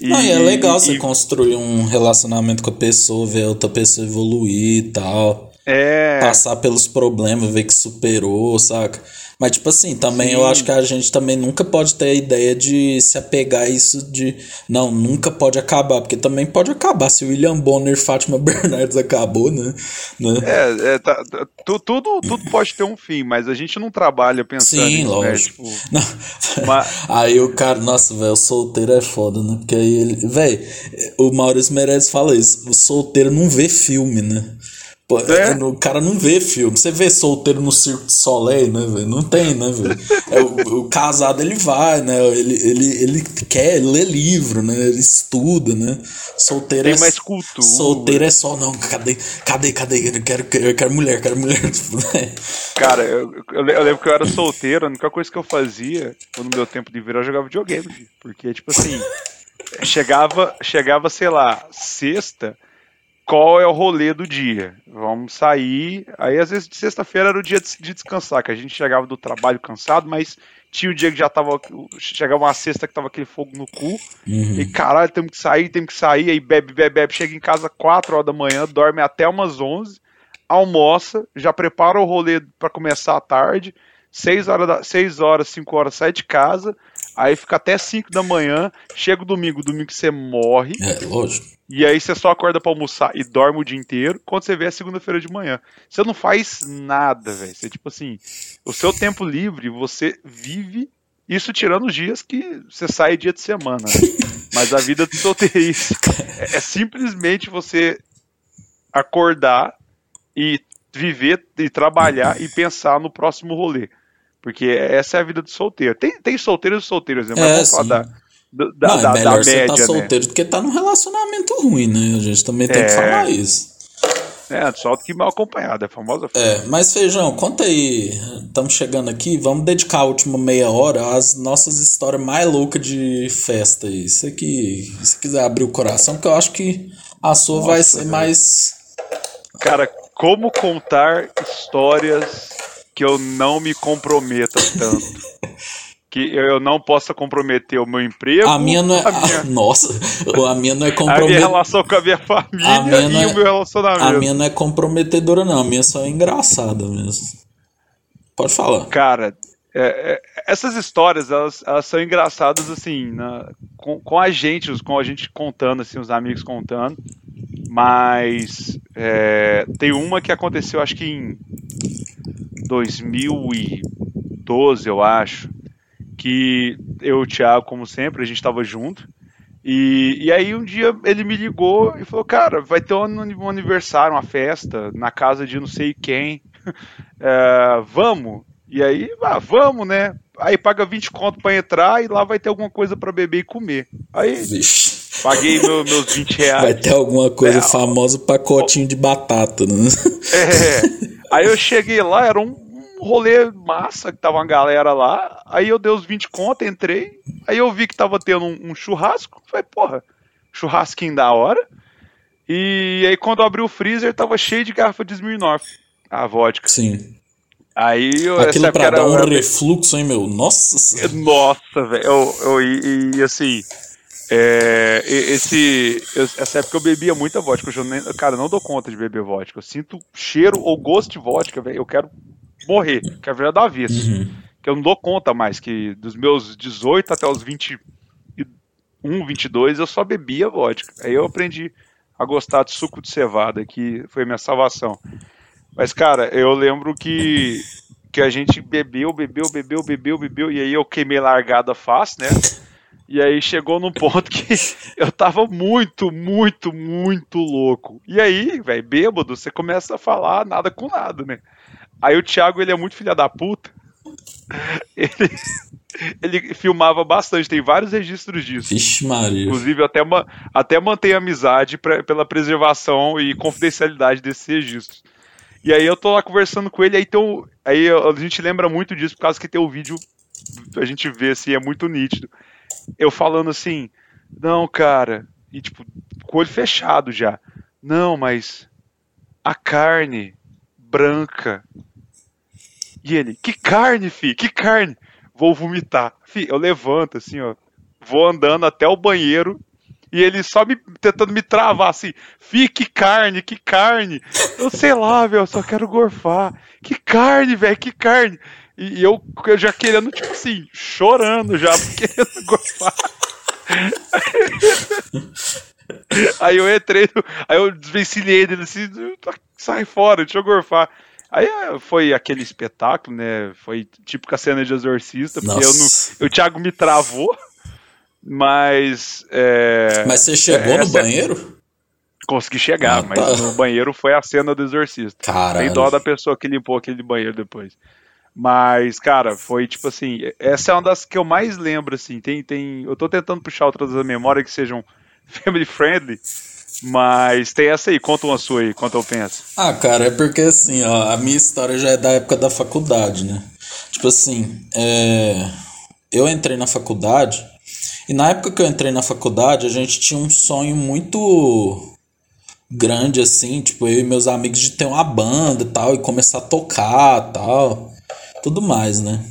E, Não, e é legal e, você e... construir um relacionamento com a pessoa, ver a outra pessoa evoluir e tal. É. Passar pelos problemas, ver que superou, saca? Mas, tipo assim, também Sim. eu acho que a gente também nunca pode ter a ideia de se apegar a isso de. Não, nunca pode acabar, porque também pode acabar. Se o William Bonner e Fátima Bernardes acabou, né? né? É, é tá, tá, tudo, tudo pode ter um fim, mas a gente não trabalha pensando Sim, nisso, né? lógico. Né? Tipo, mas... Aí o cara, nossa, velho, o solteiro é foda, né? Porque aí ele. Velho, o Maurício Meirelles fala isso: o solteiro não vê filme, né? Pô, é? é? O cara não vê filme. Você vê solteiro no Circo de Soleil, né, velho? Não tem, né, velho? É, o, o, casado ele vai, né? Ele, ele, ele quer ler livro, né? Ele estuda, né? Solteiro tem é, mais cultura. Solteiro é só, não, cadê, cadê, cadê? Eu quero, eu quero mulher, quero mulher. Cara, eu, eu, lembro que eu era solteiro, a única coisa que eu fazia no meu tempo de ver eu jogava videogame. Porque, tipo assim, chegava, chegava, sei lá, sexta qual é o rolê do dia. Vamos sair. Aí, às vezes, de sexta-feira era o dia de descansar, que a gente chegava do trabalho cansado, mas tinha o dia que já tava. Chegava uma sexta que tava aquele fogo no cu. Uhum. E caralho, temos que sair, temos que sair. Aí bebe, bebe, bebe. Chega em casa 4 horas da manhã, dorme até umas 11, almoça, já prepara o rolê para começar à tarde. 6 horas, da, 6 horas, 5 horas sai de casa. Aí fica até 5 da manhã. Chega o domingo, domingo você morre. É, lógico. E aí você só acorda para almoçar e dorme o dia inteiro. Quando você vê é segunda-feira de manhã. Você não faz nada, velho. Você, tipo assim, o seu tempo livre, você vive. Isso tirando os dias que você sai dia de semana. Né? Mas a vida de solteirice é, é simplesmente você acordar e viver e trabalhar e pensar no próximo rolê. Porque essa é a vida do solteiro. Tem, tem solteiros e solteiros, né? Mas é, vamos falar da, da, não, é da, é melhor da você tá solteiro né? do que tá num relacionamento ruim, né? A gente também tem é... que falar isso. É, só que mal acompanhado, é famosa. É, mas Feijão, conta aí, estamos chegando aqui, vamos dedicar a última meia hora às nossas histórias mais loucas de festa aí. Isso aqui, se quiser abrir o coração, porque eu acho que a sua Nossa, vai ser mais... Cara, como contar histórias que eu não me comprometa tanto? que eu não possa comprometer o meu emprego. A minha não é. Minha... nossa, a minha não é comprometedora. A minha relação com a minha família a minha e é... o meu relacionamento. A minha não é comprometedora, não. A minha só é engraçada mesmo. Pode falar. Cara, é, é, essas histórias, elas, elas são engraçadas, assim, na, com, com a gente, com a gente contando, assim, os amigos contando. Mas é, tem uma que aconteceu, acho que em 2012, eu acho que eu e o Thiago, como sempre, a gente estava junto. E, e aí um dia ele me ligou e falou, cara, vai ter um, aniversário, uma festa na casa de não sei quem. é, vamos? E aí, ah, vamos, né? Aí paga 20 conto para entrar e lá vai ter alguma coisa para beber e comer. Aí Vixe. paguei meu, meus 20 reais. Vai ter alguma coisa é, famosa, pacotinho de batata, né? É. Aí eu cheguei lá, era um rolê massa, que tava uma galera lá. Aí eu dei os 20 conto, entrei. Aí eu vi que tava tendo um, um churrasco. Falei, porra, churrasquinho da hora. E aí quando eu abri o freezer, tava cheio de garrafa de Smirnoff. A vodka. Sim. Aí eu Aquilo pra dar um refluxo, hein, meu? Nossa Nossa, velho. Eu, eu, e, e assim. É, esse, essa época eu bebia muita vodka. Eu nem, cara, não dou conta de beber vodka. Eu sinto cheiro ou gosto de vodka, velho. Eu quero morrer, que é a vida do avesso. Uhum. Que eu não dou conta mais, que dos meus 18 até os 21, 22 eu só bebia vodka. Aí eu aprendi a gostar de suco de cevada, que foi minha salvação. Mas, cara, eu lembro que, que a gente bebeu, bebeu, bebeu, bebeu, bebeu, e aí eu queimei largada fácil, né? E aí chegou num ponto que eu tava muito, muito, muito louco. E aí, velho, bêbado, você começa a falar nada com nada, né? Aí o Thiago, ele é muito filha da puta. Ele, ele filmava bastante, tem vários registros disso. Vixe, Maria. Inclusive, até, até mantém amizade pra, pela preservação e confidencialidade desses registros. E aí eu tô lá conversando com ele, aí, então, aí a gente lembra muito disso, por causa que tem o vídeo, a gente vê assim, é muito nítido. Eu falando assim, não, cara, e tipo, com o olho fechado já. Não, mas a carne branca. E ele, que carne, fi, que carne? Vou vomitar. Fi, eu levanto assim, ó, vou andando até o banheiro e ele só me tentando me travar assim, fique carne, que carne. Eu sei lá, velho, eu só quero gorfar. Que carne, velho, que carne. E, eu, eu já querendo, tipo assim, chorando já, querendo gorfar. aí eu entrei, aí eu desvencilhei dele assim, sai fora, deixa eu gorfar. Aí é, foi aquele espetáculo, né? Foi tipo com a cena de exorcista, porque eu não, o Thiago me travou. Mas. É, mas você chegou no banheiro? Consegui chegar, ah, tá. mas no banheiro foi a cena do exorcista. Caralho. Tem dó da pessoa que limpou aquele banheiro depois. Mas, cara, foi tipo assim. Essa é uma das que eu mais lembro, assim. Tem, tem, eu tô tentando puxar outras da memória que sejam family friendly. Mas tem essa aí, conta uma sua aí, conta eu penso. Ah, cara, é porque assim, ó, a minha história já é da época da faculdade, né? Tipo assim, é... eu entrei na faculdade e na época que eu entrei na faculdade, a gente tinha um sonho muito grande, assim, tipo, eu e meus amigos de ter uma banda tal, e começar a tocar tal, tudo mais, né?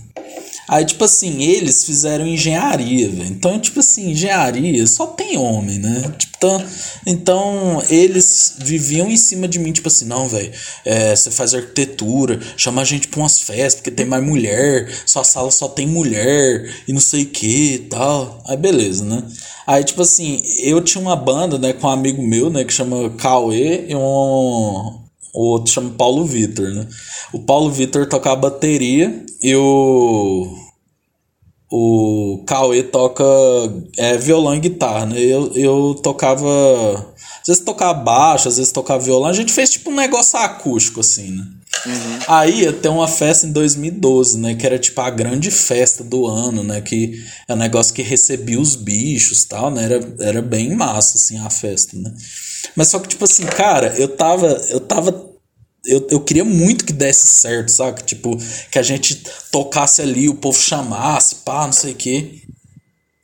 Aí, tipo assim, eles fizeram engenharia, velho. Então, tipo assim, engenharia só tem homem, né? Tipo, então, então eles viviam em cima de mim, tipo assim, não, velho, é, você faz arquitetura, chama a gente pra umas festas, porque tem mais mulher, sua sala só tem mulher, e não sei o que e tal. Aí, beleza, né? Aí, tipo assim, eu tinha uma banda, né, com um amigo meu, né, que chama Cauê e um. O outro chama Paulo Vitor, né? O Paulo Vitor tocava bateria e o o Cauê toca é, violão e guitarra, né? Eu, eu tocava. Às vezes tocava baixo, às vezes tocava violão. A gente fez tipo um negócio acústico, assim, né? Uhum. Aí ter uma festa em 2012, né? Que era tipo a grande festa do ano, né? Que é um negócio que recebia os bichos e tal, né? Era, era bem massa, assim, a festa, né? Mas só que, tipo assim, cara, eu tava. Eu tava eu, eu queria muito que desse certo, sabe? Tipo, que a gente tocasse ali, o povo chamasse, pá, não sei o quê.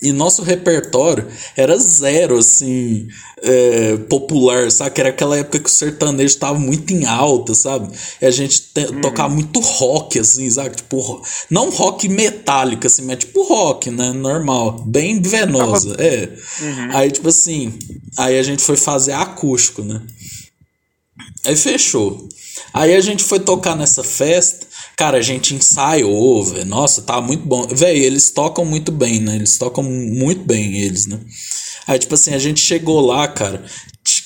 E nosso repertório era zero, assim, é, popular, sabe? Que era aquela época que o sertanejo estava muito em alta, sabe? E a gente te, uhum. tocava muito rock, assim, sabe? Tipo, não rock metálico, assim, mas tipo rock, né? Normal, bem venosa, é. Uhum. Aí, tipo assim, aí a gente foi fazer acústico, né? Aí fechou. Aí a gente foi tocar nessa festa, cara, a gente ensaiou, velho. Nossa, tá muito bom. Velho, eles tocam muito bem, né? Eles tocam muito bem, eles, né? Aí, tipo assim, a gente chegou lá, cara,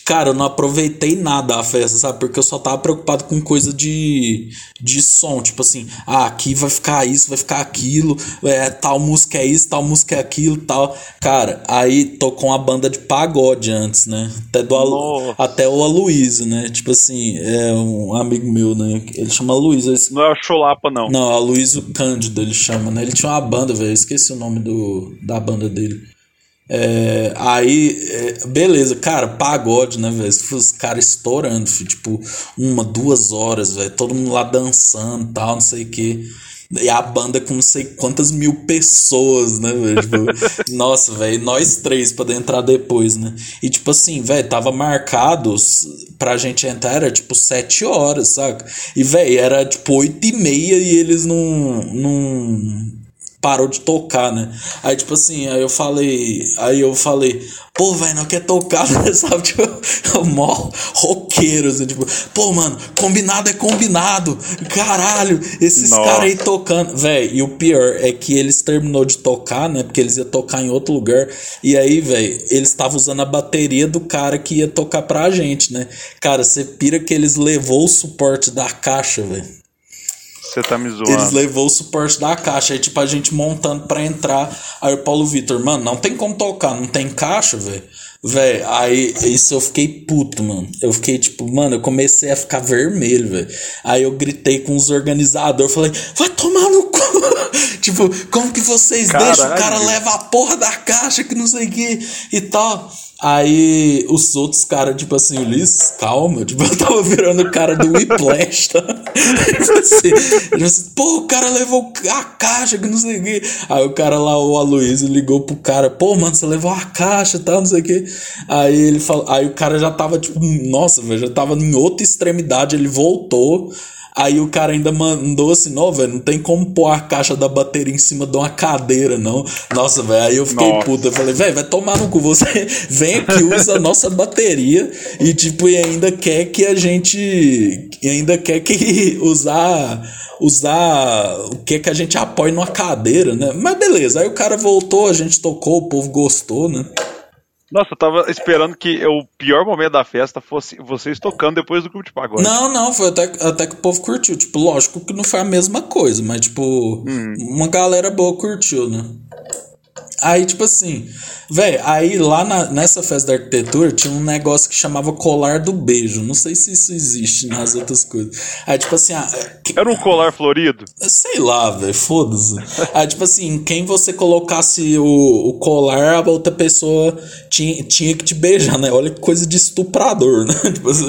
Cara, eu não aproveitei nada a festa, sabe? Porque eu só tava preocupado com coisa de, de som. Tipo assim, ah, aqui vai ficar isso, vai ficar aquilo, é, tal música é isso, tal música é aquilo, tal. Cara, aí tocou uma banda de pagode antes, né? Até, do Alu, até o Aloysio, né? Tipo assim, é um amigo meu, né? Ele chama Aloysio. Não é o Cholapa, não. Não, Aloysio Cândido ele chama, né? Ele tinha uma banda, velho. Esqueci o nome do, da banda dele. É, aí, é, beleza, cara, pagode, né, velho? Os caras estourando, filho, tipo, uma, duas horas, velho. Todo mundo lá dançando tal, não sei o que. E a banda com não sei quantas mil pessoas, né, velho? Tipo, nossa, velho, nós três pra entrar depois, né? E tipo assim, velho, tava marcado pra gente entrar, era tipo sete horas, saca? E, velho, era tipo oito e meia e eles não. não parou de tocar, né? Aí, tipo assim, aí eu falei, aí eu falei, pô, velho, não quer tocar, né? sabe? Tipo, o mó roqueiro, assim, tipo, pô, mano, combinado é combinado, caralho, esses caras aí tocando, velho, e o pior é que eles terminou de tocar, né? Porque eles iam tocar em outro lugar, e aí, velho, eles estavam usando a bateria do cara que ia tocar pra gente, né? Cara, você pira que eles levou o suporte da caixa, velho. Você tá me zoando. Eles levou o suporte da caixa. Aí, tipo, a gente montando pra entrar. Aí o Paulo Vitor, mano, não tem como tocar, não tem caixa, velho. Velho, aí isso eu fiquei puto, mano. Eu fiquei tipo, mano, eu comecei a ficar vermelho, velho. Aí eu gritei com os organizadores, falei, vai tomar no cu! tipo, como que vocês Caralho. deixam o cara leva a porra da caixa que não sei o que e tal? Aí os outros caras, tipo assim, Ulisses, calma, tipo, eu tava virando o cara do Whiplash, tá? tipo assim, tipo assim, pô, o cara levou a caixa que não sei o que. Aí o cara lá, o Aloysio, ligou pro cara, pô, mano, você levou a caixa e tal, não sei o que. Aí ele falou, aí o cara já tava, tipo, nossa, velho, já tava em outra extremidade, ele voltou. Aí o cara ainda mandou assim, não, velho, não tem como pôr a caixa da bateria em cima de uma cadeira, não. Nossa, velho, aí eu fiquei nossa. puta. Eu falei, velho, vai tomar no cu, você vem aqui, usa a nossa bateria e, tipo, e ainda quer que a gente. E ainda quer que usar usar o que que a gente apoia numa cadeira, né? Mas beleza, aí o cara voltou, a gente tocou, o povo gostou, né? Nossa, eu tava esperando que o pior momento da festa fosse vocês tocando depois do grupo de pagode. Não, não, foi até, até que o povo curtiu. Tipo, lógico que não foi a mesma coisa, mas, tipo, hum. uma galera boa curtiu, né? Aí, tipo assim, velho, aí lá na, nessa festa da arquitetura tinha um negócio que chamava colar do beijo. Não sei se isso existe nas outras coisas. Aí, tipo assim. Ah, que, Era um colar florido? Sei lá, velho, foda-se. aí, tipo assim, quem você colocasse o, o colar, a outra pessoa tinha, tinha que te beijar, né? Olha que coisa de estuprador, né? tipo assim,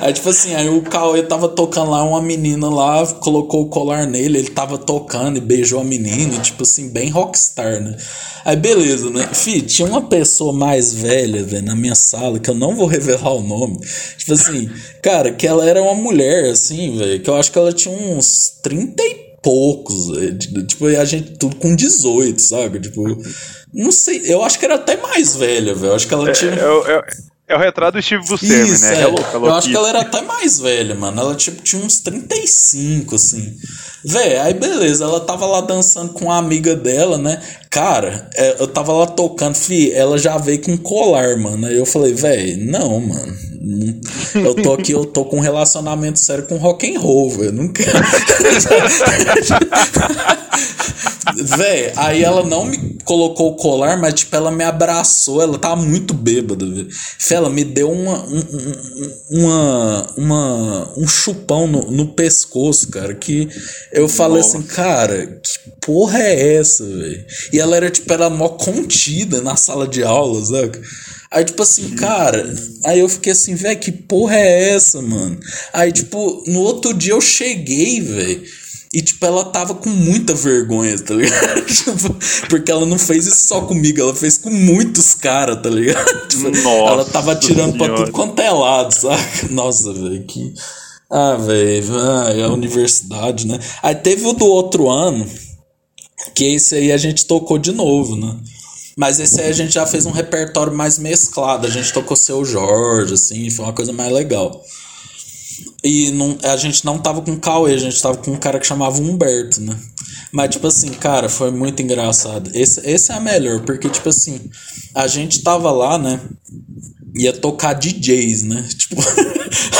aí, tipo assim, aí o Cauê tava tocando lá, uma menina lá colocou o colar nele, ele tava tocando e beijou a menina, tipo assim, bem rockstar, né? Aí beleza, né? Fih, tinha uma pessoa mais velha, velho, na minha sala, que eu não vou revelar o nome. Tipo assim, cara, que ela era uma mulher, assim, velho, que eu acho que ela tinha uns 30 e poucos, véio. Tipo, a gente tudo com 18, sabe? Tipo, não sei, eu acho que era até mais velha, velho. Acho que ela tinha. É, é, é o retrato do Steve Buscemi, Isso, né? É. Hello, hello eu acho que ela era até mais velha, mano. Ela tipo, tinha uns 35, assim. Véi, aí beleza, ela tava lá dançando com a amiga dela, né? Cara, é, eu tava lá tocando, fi, ela já veio com colar, mano. Aí eu falei, véi, não, mano. Eu tô aqui, eu tô com um relacionamento sério com rock and roll, velho. Não quero. Véi, aí ela não me colocou o colar, mas tipo, ela me abraçou, ela tava muito bêbada, velho. Ela me deu uma, um, uma, uma, um chupão no, no pescoço, cara, que eu falei Nossa. assim, cara, que porra é essa, velho? E ela era, tipo, era mó contida na sala de aula, sabe? Aí, tipo assim, cara, aí eu fiquei assim, velho, que porra é essa, mano? Aí, tipo, no outro dia eu cheguei, velho. E, tipo, ela tava com muita vergonha, tá ligado? Tipo, porque ela não fez isso só comigo, ela fez com muitos caras, tá ligado? Tipo, Nossa ela tava tirando pra tudo quanto é lado, saca? Nossa, velho, que. Ah, velho, ah, é a universidade, né? Aí teve o do outro ano, que esse aí a gente tocou de novo, né? Mas esse aí a gente já fez um repertório mais mesclado. A gente tocou Seu Jorge, assim, foi uma coisa mais legal. E não, a gente não tava com o Cauê, a gente tava com um cara que chamava Humberto, né? Mas, tipo assim, cara, foi muito engraçado. Esse, esse é a melhor, porque, tipo assim, a gente tava lá, né? Ia tocar DJs, né? Tipo,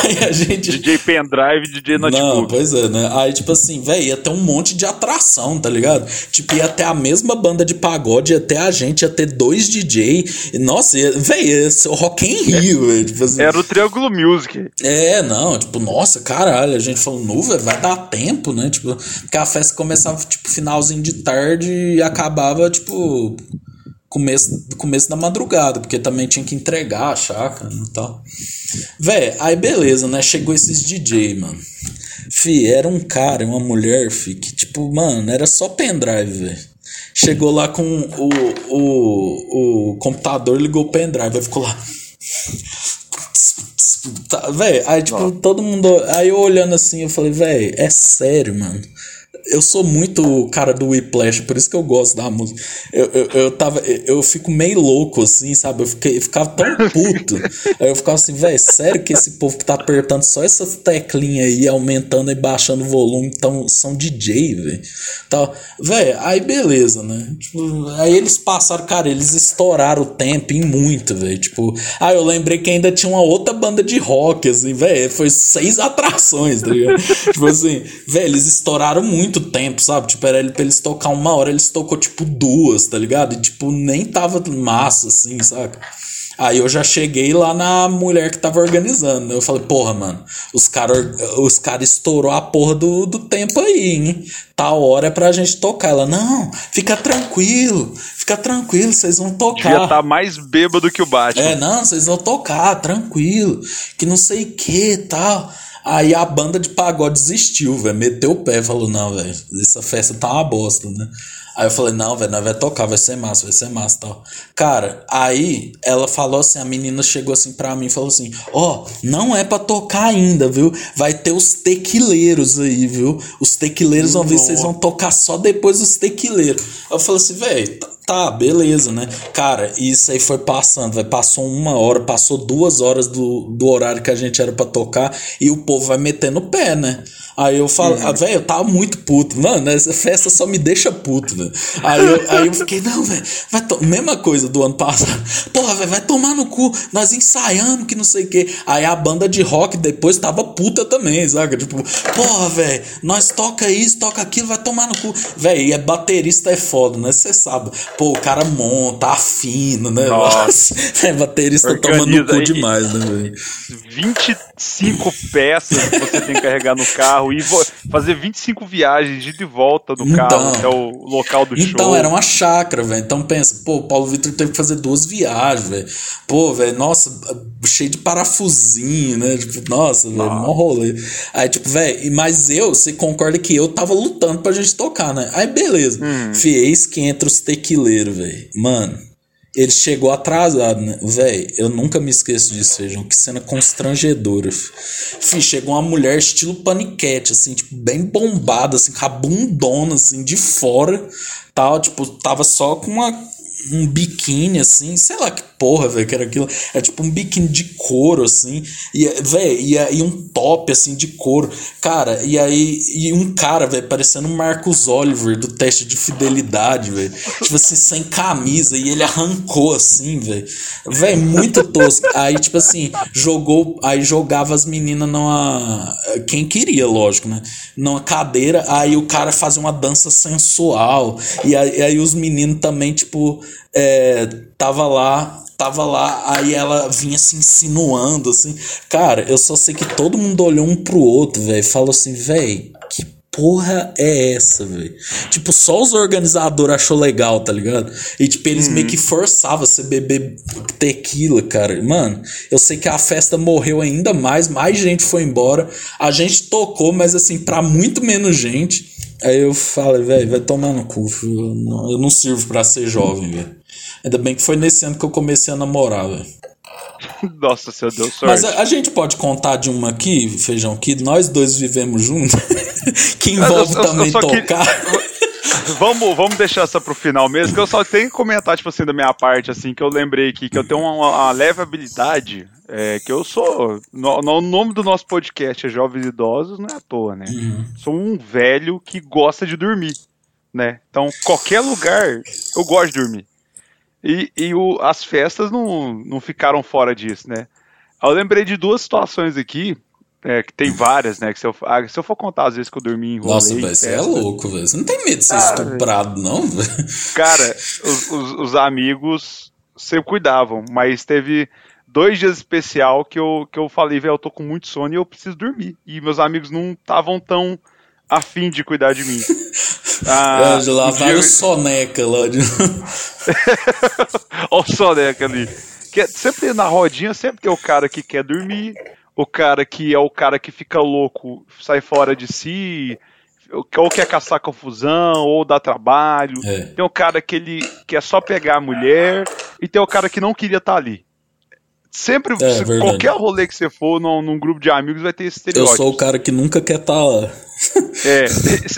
aí a gente. DJ pendrive, DJ notebook. Não, pois é, né? Aí, tipo assim, velho, ia ter um monte de atração, tá ligado? Tipo, ia ter a mesma banda de pagode, ia ter a gente, ia ter dois DJ. E, nossa, velho, o Rock in Rio, velho. Tipo assim, Era o Triângulo Music. É, não, tipo, nossa, caralho, a gente falou, nu, velho, vai dar tempo, né? Tipo, porque a festa começava, tipo, finalzinho de tarde e acabava, tipo começo, começo da madrugada, porque também tinha que entregar a chácara e tal. Véi, aí beleza, né? Chegou esses DJ, mano. Fi, era um cara, uma mulher, fi, que tipo, mano, era só pendrive, velho. Chegou lá com o, o, o computador, ligou o pendrive, aí ficou lá. Tá, véi, aí tipo, Nossa. todo mundo. Aí eu olhando assim, eu falei, véi, é sério, mano eu sou muito cara do Whiplash, por isso que eu gosto da música. Eu, eu, eu, tava, eu fico meio louco, assim, sabe? Eu, fiquei, eu ficava tão puto. eu ficava assim, velho, sério que esse povo que tá apertando só essas teclinhas aí, aumentando e baixando o volume, então são DJ, velho. Velho, aí beleza, né? Tipo, aí eles passaram, cara, eles estouraram o tempo em muito, velho. Tipo, aí eu lembrei que ainda tinha uma outra banda de rock, assim, velho. Foi seis atrações, tá ligado? tipo assim, velho, eles estouraram muito tempo, sabe? Tipo, era pra eles tocar uma hora, eles tocou tipo duas, tá ligado? E tipo, nem tava massa, assim, saca? Aí eu já cheguei lá na mulher que tava organizando. Eu falei, porra, mano, os caras os cara estourou a porra do, do tempo aí, hein? Tal hora é pra gente tocar. Ela, não, fica tranquilo, fica tranquilo, vocês vão tocar. Devia tá mais bêbado que o Batman. É, não, vocês vão tocar, tranquilo, que não sei o que tal. Aí a banda de pagode desistiu, velho. Meteu o pé, falou, não, velho, essa festa tá uma bosta, né? Aí eu falei, não, velho, nós vai tocar, vai ser massa, vai ser massa tal. Cara, aí ela falou assim, a menina chegou assim pra mim e falou assim: Ó, oh, não é pra tocar ainda, viu? Vai ter os tequileiros aí, viu? Os tequileiros vão ver se vocês vão tocar só depois dos tequileiros. Eu falei assim, velho, tá, beleza, né? Cara, isso aí foi passando, vai passou uma hora, passou duas horas do, do horário que a gente era pra tocar e o povo vai metendo o pé, né? Aí eu falo, uhum. ah, velho, eu tava muito puto. Mano, essa festa só me deixa puto, né? Aí eu, aí eu fiquei, não, velho, mesma coisa do ano passado. Porra, velho, vai tomar no cu. Nós ensaiamos que não sei o quê. Aí a banda de rock depois tava puta também, saca? Tipo, porra, velho, nós toca isso, toca aquilo, vai tomar no cu. Velho, e é baterista é foda, né? Você sabe. Pô, o cara monta, afina, né? Nossa. é, baterista Organiza toma no cu demais, né, velho? 25 peças que você tem que carregar no carro e fazer 25 viagens de volta do então, carro até o local do então, show. Então, era uma chácara, velho. Então pensa, pô, o Paulo Vitor teve que fazer duas viagens, velho. Pô, velho, nossa, cheio de parafusinho, né? Tipo, nossa, velho, mó rolê. Aí, tipo, velho, mas eu, você concorda que eu tava lutando pra gente tocar, né? Aí, beleza. Hum. Que entra os tequileiros, velho. Mano ele chegou atrasado, né? Véi, eu nunca me esqueço disso, vejam. Que cena constrangedora. Fih, chegou uma mulher estilo paniquete, assim, tipo, bem bombada, assim, com assim, de fora, tal. Tipo, tava só com uma, um biquíni, assim, sei lá que porra, velho, que era aquilo. É tipo um biquíni de couro, assim. E, velho, e, e um top, assim, de couro. Cara, e aí. E um cara, velho, parecendo o Marcos Oliver do teste de fidelidade, velho. Tipo assim, sem camisa. E ele arrancou, assim, velho. Velho, muito tosco. Aí, tipo assim, jogou. Aí jogava as meninas numa. Quem queria, lógico, né? Numa cadeira. Aí o cara fazia uma dança sensual. E aí, e aí os meninos também, tipo. É, tava lá tava lá, aí ela vinha se insinuando, assim. Cara, eu só sei que todo mundo olhou um pro outro, velho, falou assim, velho, que porra é essa, velho? Tipo, só os organizadores achou legal, tá ligado? E, tipo, eles uhum. meio que forçavam você beber tequila, cara. Mano, eu sei que a festa morreu ainda mais, mais gente foi embora. A gente tocou, mas, assim, pra muito menos gente. Aí eu falei, velho, vai tomar no cu. Eu não, eu não sirvo pra ser jovem, velho. Ainda bem que foi nesse ano que eu comecei a namorar, velho. Nossa, seu Deus, sorte. Mas a, a, gente pode contar de uma aqui, Feijão, que nós dois vivemos juntos, que envolve eu, eu, também eu tocar. Que... vamos, vamos deixar essa pro final mesmo, que eu só tenho que comentar, tipo assim, da minha parte, assim, que eu lembrei aqui, que eu tenho uma, uma leve habilidade, é, que eu sou. No, no, nome do nosso podcast é Jovens Idosos, não é à toa, né? Uhum. Sou um velho que gosta de dormir, né? Então, qualquer lugar, eu gosto de dormir. E, e o, as festas não, não ficaram fora disso, né? Eu lembrei de duas situações aqui, é, que tem várias, né? Que se eu, ah, se eu for contar as vezes que eu dormi em rolê... Nossa, velho, você é louco, velho. Você não tem medo de ser ah, estuprado, não, velho? Cara, os, os, os, amigos sempre cuidavam, mas teve dois dias especial que eu, que eu falei, velho, eu tô com muito sono e eu preciso dormir. E meus amigos não estavam tão afim de cuidar de mim. Ah, é, lá vai o Soneca lá. De... Olha o Soneca ali. Que é, sempre na rodinha, sempre tem o cara que quer dormir, o cara que é o cara que fica louco, sai fora de si, ou quer caçar confusão, ou dá trabalho. É. Tem o cara que ele quer só pegar a mulher, e tem o cara que não queria estar tá ali. Sempre, é, qualquer rolê que você for num, num, grupo de amigos vai ter esse estereótipo. Eu sou o cara que nunca quer estar tá lá. É,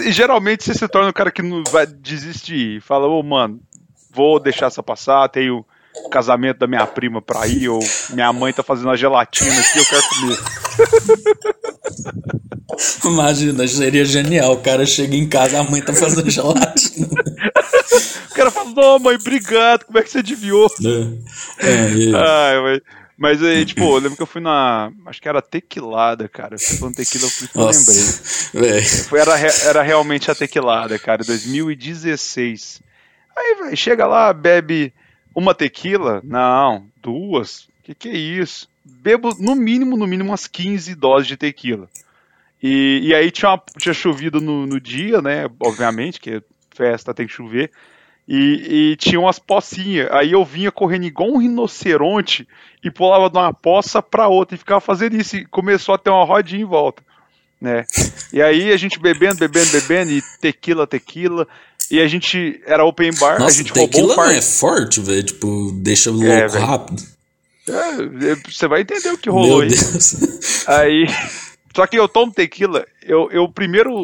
e, geralmente você se torna o cara que não vai desistir. Fala, ô, oh, mano, vou deixar essa passar, tenho o casamento da minha prima pra ir, ou minha mãe tá fazendo uma gelatina aqui, eu quero comer. Imagina, seria genial. O cara chega em casa, a mãe tá fazendo gelatina. o cara fala, não, mãe, obrigado, como é que você adivinhou? É, é, é. Ai, mas, mas aí, tipo, eu lembro que eu fui na. Acho que era tequilada, cara. Você falando tequila, por isso que eu lembrei. Foi, era, era realmente a tequilada, cara, 2016. Aí, velho, chega lá, bebe uma tequila? Não, duas. Que que é isso? Bebo no mínimo, no mínimo umas 15 doses de tequila. E, e aí tinha, uma, tinha chovido no, no dia, né? Obviamente, que festa tem que chover. E, e, tinha umas pocinhas. Aí eu vinha correndo igual um rinoceronte e pulava de uma poça para outra e ficava fazendo isso. E começou a ter uma rodinha em volta. Né? E aí a gente bebendo, bebendo, bebendo, e tequila, tequila. E a gente era open bar, Nossa, a gente roubou um par... é forte, velho, tipo, deixa louco é, rápido. É, é, você vai entender o que rolou Meu aí. Deus. Aí, só que eu tomo tequila, eu, eu primeiro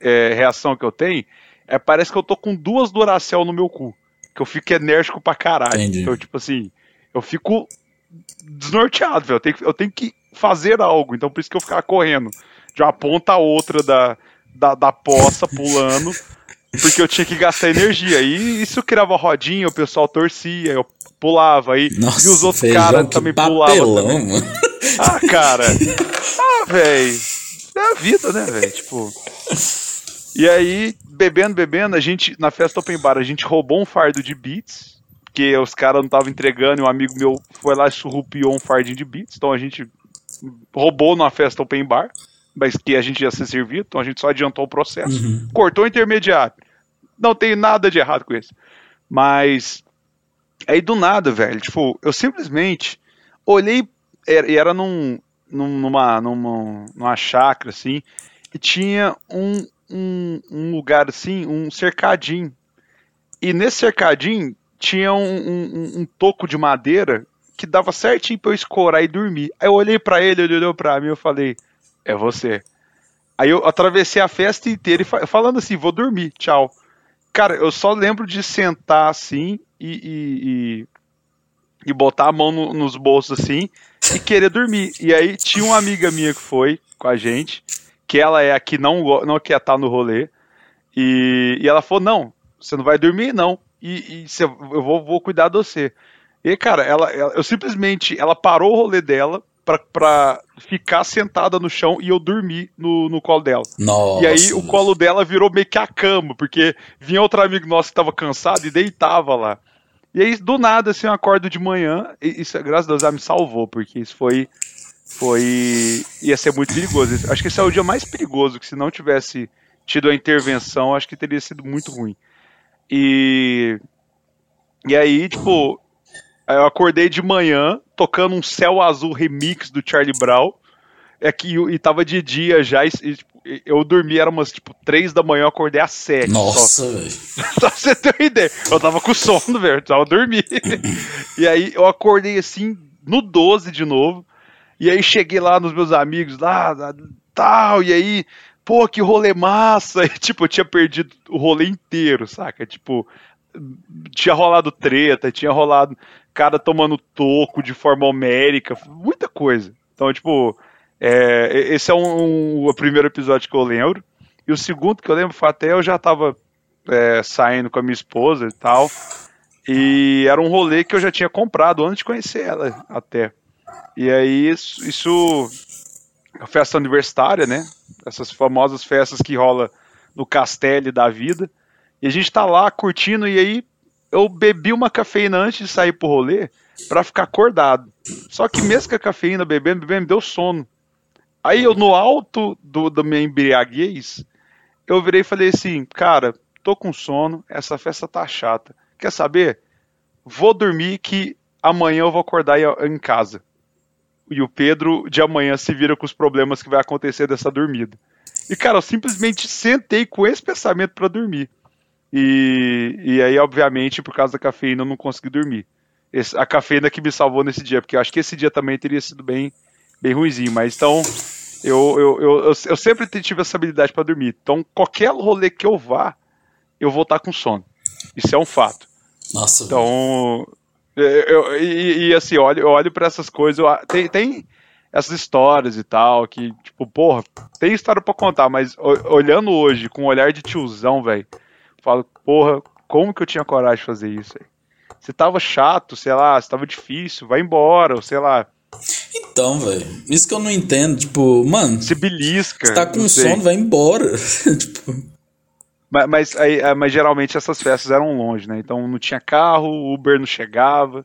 é, reação que eu tenho é parece que eu tô com duas Duracell no meu cu, que eu fico enérgico pra caralho. Entendi. Então, tipo assim, eu fico desnorteado, velho. Eu tenho, eu tenho que fazer algo, então por isso que eu ficava correndo de uma ponta a outra da, da, da poça, pulando porque eu tinha que gastar energia. E isso criava rodinha, o pessoal torcia, eu pulava aí. Nossa, e os outros caras também pulavam. Ah, cara. Ah, velho. É a vida, né, velho? Tipo. E aí, bebendo, bebendo, a gente, na festa Open Bar, a gente roubou um fardo de beats, porque os caras não estavam entregando e um amigo meu foi lá e surrupiou um fardinho de beats, então a gente roubou numa festa Open Bar mas que a gente ia ser servido, então a gente só adiantou o processo. Uhum. Cortou o intermediário. Não tem nada de errado com isso. Mas aí do nada, velho, tipo, eu simplesmente olhei e era num, numa, numa, numa chácara, assim, e tinha um, um, um lugar assim, um cercadinho. E nesse cercadinho tinha um, um, um toco de madeira que dava certinho pra eu escorar e dormir. Aí eu olhei para ele, ele olhou pra mim eu falei, é você. Aí eu atravessei a festa inteira falando assim, vou dormir, tchau. Cara, eu só lembro de sentar assim e, e, e, e botar a mão no, nos bolsos assim e querer dormir. E aí tinha uma amiga minha que foi com a gente, que ela é a que não, não quer estar no rolê, e, e ela falou: não, você não vai dormir, não. E, e você, eu vou, vou cuidar de você. E, cara, ela, ela, eu simplesmente, ela parou o rolê dela, pra, pra ficar sentada no chão e eu dormi no, no colo dela. Nossa, e aí o colo dela virou meio que a cama, porque vinha outro amigo nosso que tava cansado e deitava lá. E aí, do nada, assim, eu acordo de manhã, e isso, graças a Deus, ela me salvou, porque isso foi. Foi. ia ser muito perigoso. Acho que esse é o dia mais perigoso, que se não tivesse tido a intervenção, acho que teria sido muito ruim. E. E aí, tipo, eu acordei de manhã, tocando um Céu Azul remix do Charlie Brown. É que, e tava de dia já, e, tipo, eu dormi, era umas tipo 3 da manhã, eu acordei às 7. Nossa, velho. Só pra você ter uma ideia. Eu tava com sono, velho, tava dormindo. e aí eu acordei assim, no 12 de novo. E aí cheguei lá nos meus amigos lá, tal, e aí, pô, que rolê massa. E, tipo, eu tinha perdido o rolê inteiro, saca? Tipo, tinha rolado treta, tinha rolado cara tomando toco de forma homérica, muita coisa. Então, tipo, é, esse é um, um, o primeiro episódio que eu lembro. E o segundo que eu lembro foi até eu já tava é, saindo com a minha esposa e tal. E era um rolê que eu já tinha comprado antes de conhecer ela até. E aí isso, isso festa universitária, né? Essas famosas festas que rola no castelo da vida. E a gente tá lá curtindo e aí eu bebi uma cafeína antes de sair pro rolê para ficar acordado. Só que mesmo com a cafeína bebendo, bebendo, me deu sono. Aí eu, no alto do, da minha embriaguez, eu virei e falei assim, cara, tô com sono, essa festa tá chata. Quer saber? Vou dormir que amanhã eu vou acordar em casa. E o Pedro de amanhã se vira com os problemas que vai acontecer dessa dormida. E, cara, eu simplesmente sentei com esse pensamento para dormir. E, e aí, obviamente, por causa da cafeína, eu não consegui dormir. esse, a cafeína que me salvou nesse dia, porque eu acho que esse dia também teria sido bem, bem ruimzinho. Mas então, eu, eu, eu, eu, eu sempre tive essa habilidade para dormir. Então, qualquer rolê que eu vá, eu vou estar com sono. Isso é um fato. Nossa. Então, eu, eu e, e, assim, eu olho, eu olho para essas coisas. Eu, tem, tem essas histórias e tal, que, tipo, porra, tem história para contar, mas olhando hoje com um olhar de tiozão, velho, falo, porra, como que eu tinha coragem de fazer isso aí? Se tava chato, sei lá, se tava difícil, vai embora, ou sei lá. Então, velho, isso que eu não entendo, tipo, mano. Se belisca. Se tá com sono, vai embora. tipo. Mas, mas, aí, é, mas geralmente essas festas eram longe, né? Então não tinha carro, o Uber não chegava.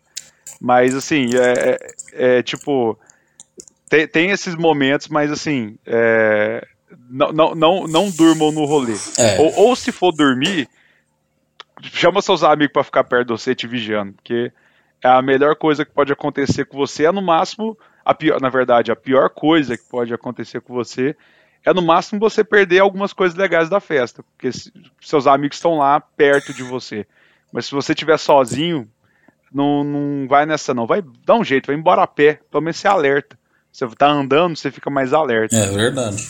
Mas assim, é, é, é tipo. Tem, tem, esses momentos, mas assim. É, não, não, não, não durmam no rolê. É. Ou, ou se for dormir, chama seus amigos para ficar perto de você te vigiando, porque é a melhor coisa que pode acontecer com você é no máximo a pior, na verdade, a pior coisa que pode acontecer com você é no máximo você perder algumas coisas legais da festa, porque seus amigos estão lá perto de você. Mas se você estiver sozinho, não, não vai nessa não, vai dar um jeito, vai embora a pé, pelo menos você alerta. Você tá andando, você fica mais alerta. É verdade.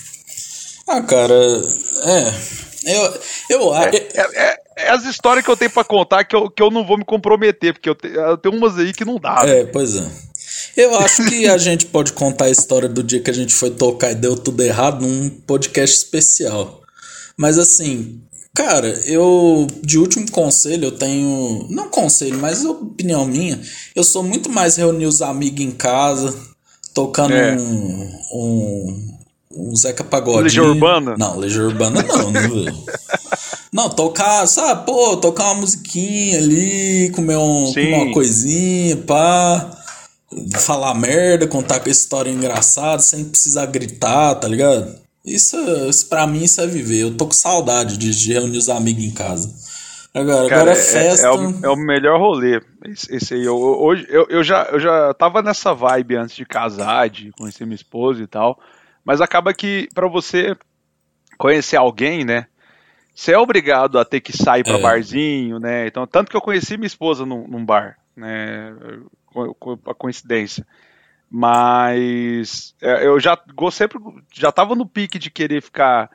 Ah, cara, é. Eu, eu, é, é, é, é as histórias que eu tenho para contar que eu, que eu não vou me comprometer, porque eu, te, eu tenho umas aí que não dá. É, né? pois é. Eu acho que a gente pode contar a história do dia que a gente foi tocar e deu tudo errado num podcast especial. Mas assim, cara, eu de último conselho eu tenho, não conselho, mas opinião minha, eu sou muito mais reunir os amigos em casa, tocando é. um, um um Zeca Pagodinho. Legião Urbana? Não, Legião Urbana não, não Não, tocar, sabe, pô, tocar uma musiquinha ali, comer, um, comer uma coisinha, pá. Falar merda, contar com história engraçada, sem precisar gritar, tá ligado? Isso, isso pra mim, isso é viver. Eu tô com saudade de, reunir os amigos em casa. Agora, Cara, agora é, festa. É, é, o, é, o, melhor rolê. Esse, esse aí. Eu, hoje, eu, eu, já, eu já tava nessa vibe antes de casar, de conhecer minha esposa e tal. Mas acaba que para você conhecer alguém, né? Você é obrigado a ter que sair para é. barzinho, né? Então, tanto que eu conheci minha esposa num, num bar, né? A coincidência. Mas é, eu já sempre já tava no pique de querer ficar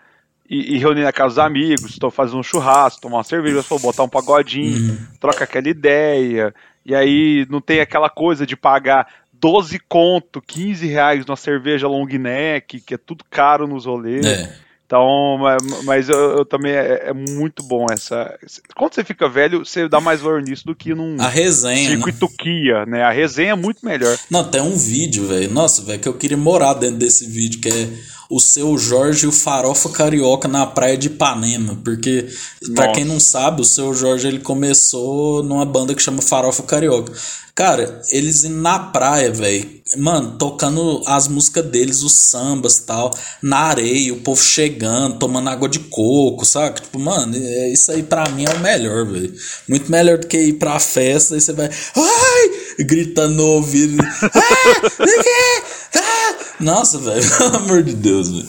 e, e reunir na casa dos amigos, estou fazendo um churrasco, tomar uma cerveja, vou botar um pagodinho, uhum. troca aquela ideia, e aí não tem aquela coisa de pagar 12 conto, 15 reais numa cerveja long neck, que é tudo caro nos rolês. É. Então, mas eu, eu também é, é, muito bom essa. Quando você fica velho, você dá mais valor nisso do que num a resenha, circuito né? Kia, né? A resenha é muito melhor. Não, tem um vídeo, velho. Nossa, velho, que eu queria morar dentro desse vídeo, que é o seu Jorge e o Farofa Carioca na praia de Ipanema. Porque, para quem não sabe, o seu Jorge ele começou numa banda que chama Farofa Carioca. Cara, eles indo na praia, velho. Mano, tocando as músicas deles, os sambas tal, na areia, o povo chegando, tomando água de coco, sabe? Tipo, mano, é, isso aí pra mim é o melhor, velho. Muito melhor do que ir pra festa e você vai. Ai! Gritando no ouvido. ah, ah! Nossa, velho, pelo amor de Deus, velho.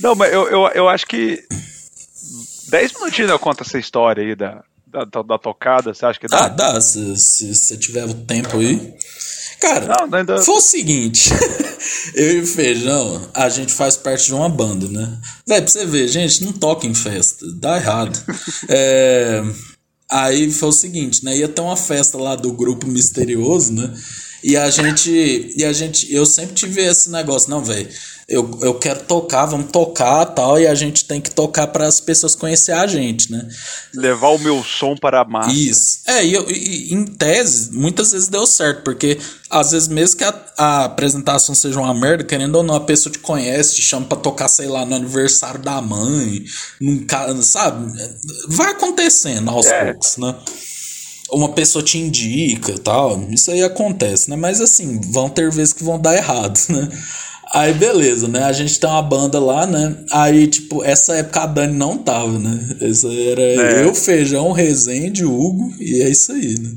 Não, mas eu, eu, eu acho que. 10 minutinhos eu conto essa história aí da, da, da, da, tocada, você acha que dá? Ah, dá, se, se tiver o tempo aí. Cara, não, ainda... foi o seguinte, eu e o Feijão, a gente faz parte de uma banda, né? Véi, pra você ver, gente, não toca em festa, dá errado. é, aí foi o seguinte, né? Ia ter uma festa lá do grupo misterioso, né? E a gente, e a gente, eu sempre tive esse negócio, não, velho eu, eu quero tocar, vamos tocar tal, e a gente tem que tocar para as pessoas conhecer a gente, né? Levar o meu som para a massa. Isso. É, e, eu, e em tese, muitas vezes deu certo, porque às vezes mesmo que a, a, apresentação seja uma merda, querendo ou não, a pessoa te conhece, te chama pra tocar, sei lá, no aniversário da mãe, num sabe? Vai acontecendo aos é. poucos, né? Uma pessoa te indica tal, isso aí acontece, né? Mas assim, vão ter vezes que vão dar errado, né? Aí beleza, né? A gente tem uma banda lá, né? Aí, tipo, essa época a Dani não tava, né? Essa era é. eu, Feijão, Rezende, Hugo, e é isso aí, né?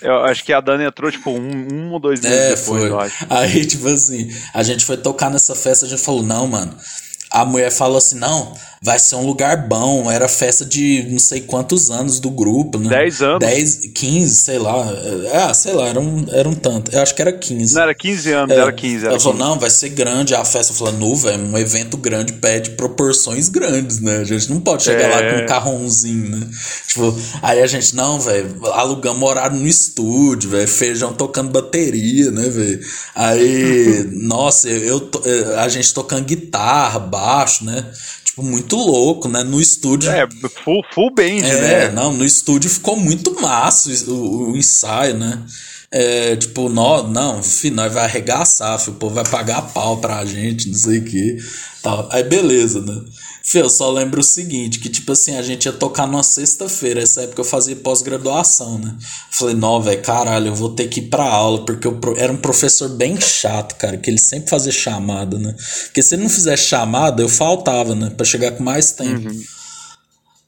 Eu acho que a Dani entrou, tipo, um, um ou dois meses é, depois, foi. Aí, tipo assim, a gente foi tocar nessa festa, a gente falou, não, mano. A mulher falou assim, não, vai ser um lugar bom. Era festa de não sei quantos anos do grupo, né? 10 anos. 10, 15, sei lá. Ah, sei lá, era um, era um tanto. Eu acho que era 15. Não, era 15 anos, é, era 15. Era ela 15. falou, não, vai ser grande a festa. Eu falei, nu, velho, um evento grande pede proporções grandes, né? A gente não pode chegar é. lá com um carrãozinho, né? Tipo, aí a gente, não, velho, alugamos horário no estúdio, velho, feijão tocando bateria, né, velho? Aí, nossa, eu, eu, a gente tocando guitarra, baixo, né? tipo, muito louco, né? No estúdio. É, full, full band, é, né? Não, no estúdio ficou muito massa o, o ensaio, né? É, tipo, nós, não, filho, nós vai arregaçar, o povo vai pagar pau pra gente, não sei o que. Tal. Aí beleza, né? Fê, eu só lembro o seguinte, que tipo assim, a gente ia tocar numa sexta-feira, essa época eu fazia pós-graduação, né? Falei, não, velho, caralho, eu vou ter que ir pra aula, porque eu era um professor bem chato, cara, que ele sempre fazia chamada, né? Porque se ele não fizesse chamada, eu faltava, né? Pra chegar com mais tempo. Uhum.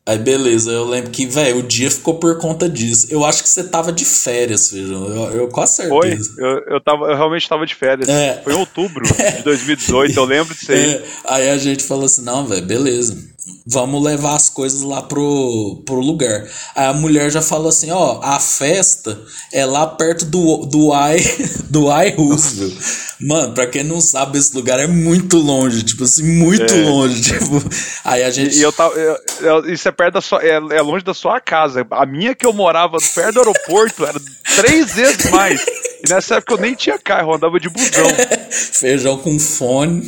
Aí beleza, eu lembro que, velho, o dia ficou por conta disso. Eu acho que você tava de férias, Feijão. Eu, eu com certeza. Foi, eu, eu, tava, eu realmente tava de férias. É. Foi em outubro de 2018, eu lembro disso aí. É. Aí a gente falou assim, não, velho, beleza vamos levar as coisas lá pro, pro lugar. Aí a mulher já falou assim, ó, a festa é lá perto do, do I, do I Roosevelt. Mano, pra quem não sabe, esse lugar é muito longe, tipo assim, muito é. longe, tipo, aí a gente... E eu tava, eu, eu, isso é perto da sua, é, é longe da sua casa, a minha que eu morava perto do aeroporto era três vezes mais. E nessa época eu nem tinha carro, eu andava de busão. Feijão com fone.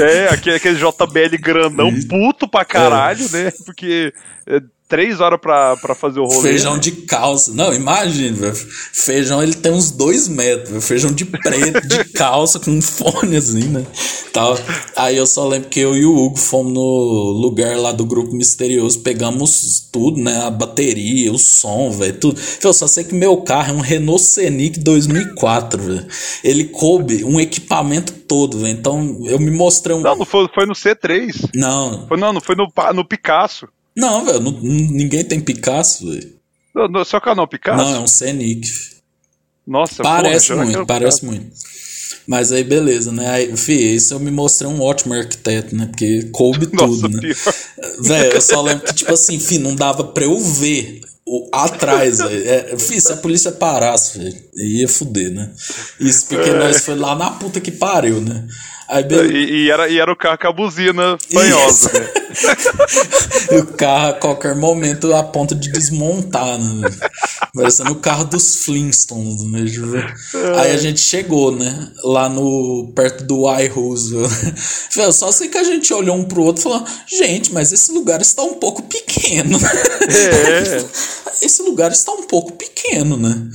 É, aquele, aquele JBL grandão, puto pra caralho, é. né? Porque é, três horas pra, pra fazer o rolê. Feijão de calça. Não, imagina, velho. Feijão ele tem uns dois metros, véio. Feijão de preto, de calça, com um fone assim, né? Tal. Aí eu só lembro que eu e o Hugo fomos no lugar lá do grupo misterioso, pegamos tudo, né? A bateria, o som, velho, tudo. Eu só sei que meu carro é um Renault Scenic 2004, velho. Ele coube um equipamento todo, velho. Então eu me mostrei um. Não, não foi, foi no C3. Não. Foi, não, não foi no, no Picasso. Não, velho, ninguém tem Picasso, velho. Seu canal Picasso? Não, é um Scenic. Nossa, Parece porra, muito, parece Picasso. muito. Mas aí, beleza, né? Aí, fi, isso eu me mostrei um ótimo arquiteto, né? Porque coube Nossa, tudo, né? Velho, eu só lembro que, tipo assim, fi, não dava pra eu ver o, atrás, velho. É, fi, se a polícia parasse, velho, ia fuder, né? Isso porque é. nós foi lá na puta que pariu, né? Aí, e, e, era, e era o carro com a buzina fanhosa, né? e o carro a qualquer momento a ponto de desmontar, né? Parecendo o carro dos Flintstones, né? Aí a gente chegou, né? Lá no. perto do I Roosevelt. Só sei que a gente olhou um pro outro e falou: gente, mas esse lugar está um pouco pequeno. É. esse lugar está um pouco pequeno, né?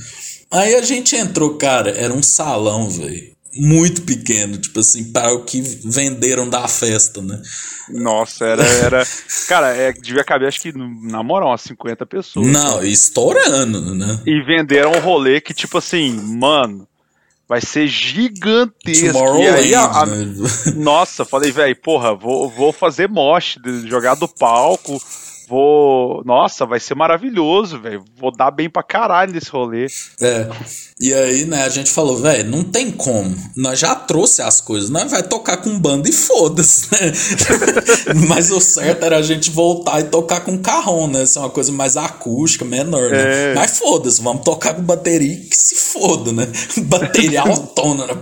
Aí a gente entrou, cara, era um salão, velho muito pequeno, tipo assim, para o que venderam da festa, né? Nossa, era. era cara, é, devia caber, acho que, na moral, umas 50 pessoas. Não, estourando, né? E venderam um rolê que, tipo assim, mano, vai ser gigantesco. E aí, a, a, né? Nossa, falei, velho, porra, vou, vou fazer mosh, jogar do palco vou. Nossa, vai ser maravilhoso, velho. Vou dar bem pra caralho nesse rolê. É. E aí, né, a gente falou, velho, não tem como. Nós já trouxe as coisas, nós vai tocar com banda e foda-se, né? Mas o certo era a gente voltar e tocar com carrão, né? Isso é uma coisa mais acústica, menor, né? É. Mas foda-se, vamos tocar com bateria que se foda, né? Bateria autona, né?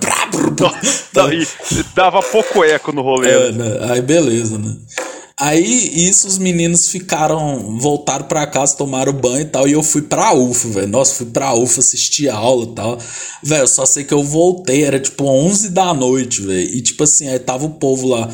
Não, e dava pouco eco no rolê. É, né? Aí beleza, né? Aí, isso, os meninos ficaram, voltaram para casa, tomaram banho e tal, e eu fui pra UFA, velho. Nossa, fui pra UFA assistir aula e tal. Velho, só sei que eu voltei, era tipo 11 da noite, velho. E tipo assim, aí tava o povo lá.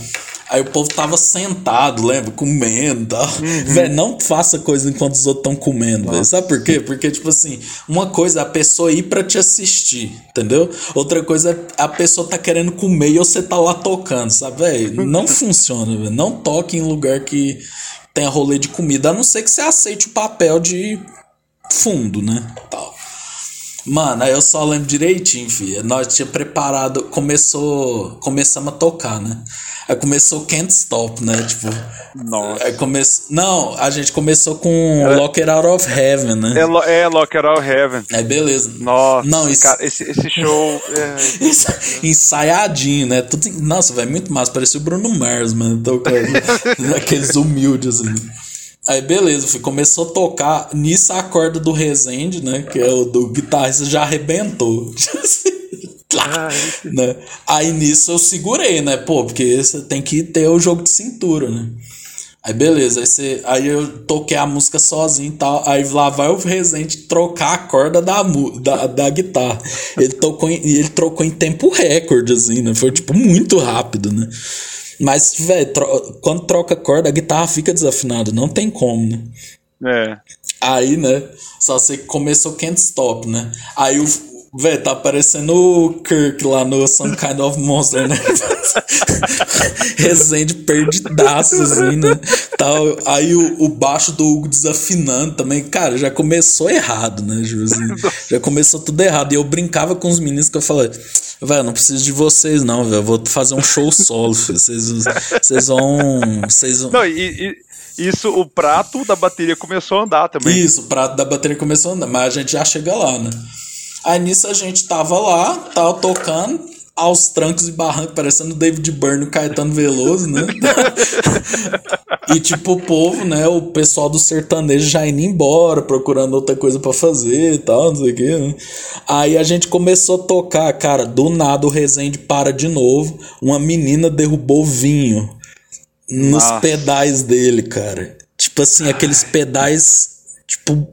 Aí o povo tava sentado, lembra? Comendo e tal. Uhum. Velho, não faça coisa enquanto os outros estão comendo, velho. Sabe por quê? Porque, tipo assim, uma coisa é a pessoa ir pra te assistir, entendeu? Outra coisa é a pessoa tá querendo comer e você tá lá tocando, sabe, velho? Não funciona, velho. Não toque em lugar que tenha rolê de comida, a não ser que você aceite o papel de fundo, né? Tal. Mano, aí eu só lembro direitinho, filho. Nós tinha preparado, começou, começamos a tocar, né? Aí começou Can't Stop, né? Tipo, Nossa. Aí come... Não, a gente começou com Era... Locker Out of Heaven, né? É, lo... é Locker Out of Heaven. Aí beleza. Nossa, não, isso... cara, esse, esse show. é... Ensaiadinho, né? Tudo... Nossa, vai muito massa. Parecia o Bruno Mars, mano. Tocando. Aqueles humildes, assim. Aí beleza, começou a tocar. Nisso a corda do Resende, né? Que é o do guitarrista, já arrebentou. né? Aí nisso eu segurei, né? Pô, porque você tem que ter o jogo de cintura, né? Aí beleza, aí, você, aí eu toquei a música sozinho e tal. Aí lá vai o Resende trocar a corda da, da, da guitarra. Ele tocou em, ele trocou em tempo recorde, assim, né? Foi tipo muito rápido, né? Mas, velho, tro quando troca corda, a guitarra fica desafinada, não tem como, né? É. Aí, né? Só sei que começou Can't Stop, né? Aí o. Velho, tá parecendo o Kirk lá no Some Kind of Monster, né? Resende perdidaço, assim, né? Tal. Aí o, o baixo do Hugo desafinando também. Cara, já começou errado, né, Juzinho? Já começou tudo errado. E eu brincava com os meninos que eu falei Velho, não preciso de vocês, não, velho. Vou fazer um show solo, Vocês, vocês vão. Vocês vão. Não, e, e, isso, o prato da bateria começou a andar também. Isso, o prato da bateria começou a andar, mas a gente já chega lá, né? Aí nisso a gente tava lá, tava tocando aos trancos e barrancos, parecendo David Byrne e Caetano Veloso, né? e tipo, o povo, né? O pessoal do sertanejo já indo embora, procurando outra coisa para fazer e tal, não sei o que, né? Aí a gente começou a tocar, cara, do nada o Resende para de novo, uma menina derrubou vinho nos Nossa. pedais dele, cara. Tipo assim, aqueles pedais, tipo,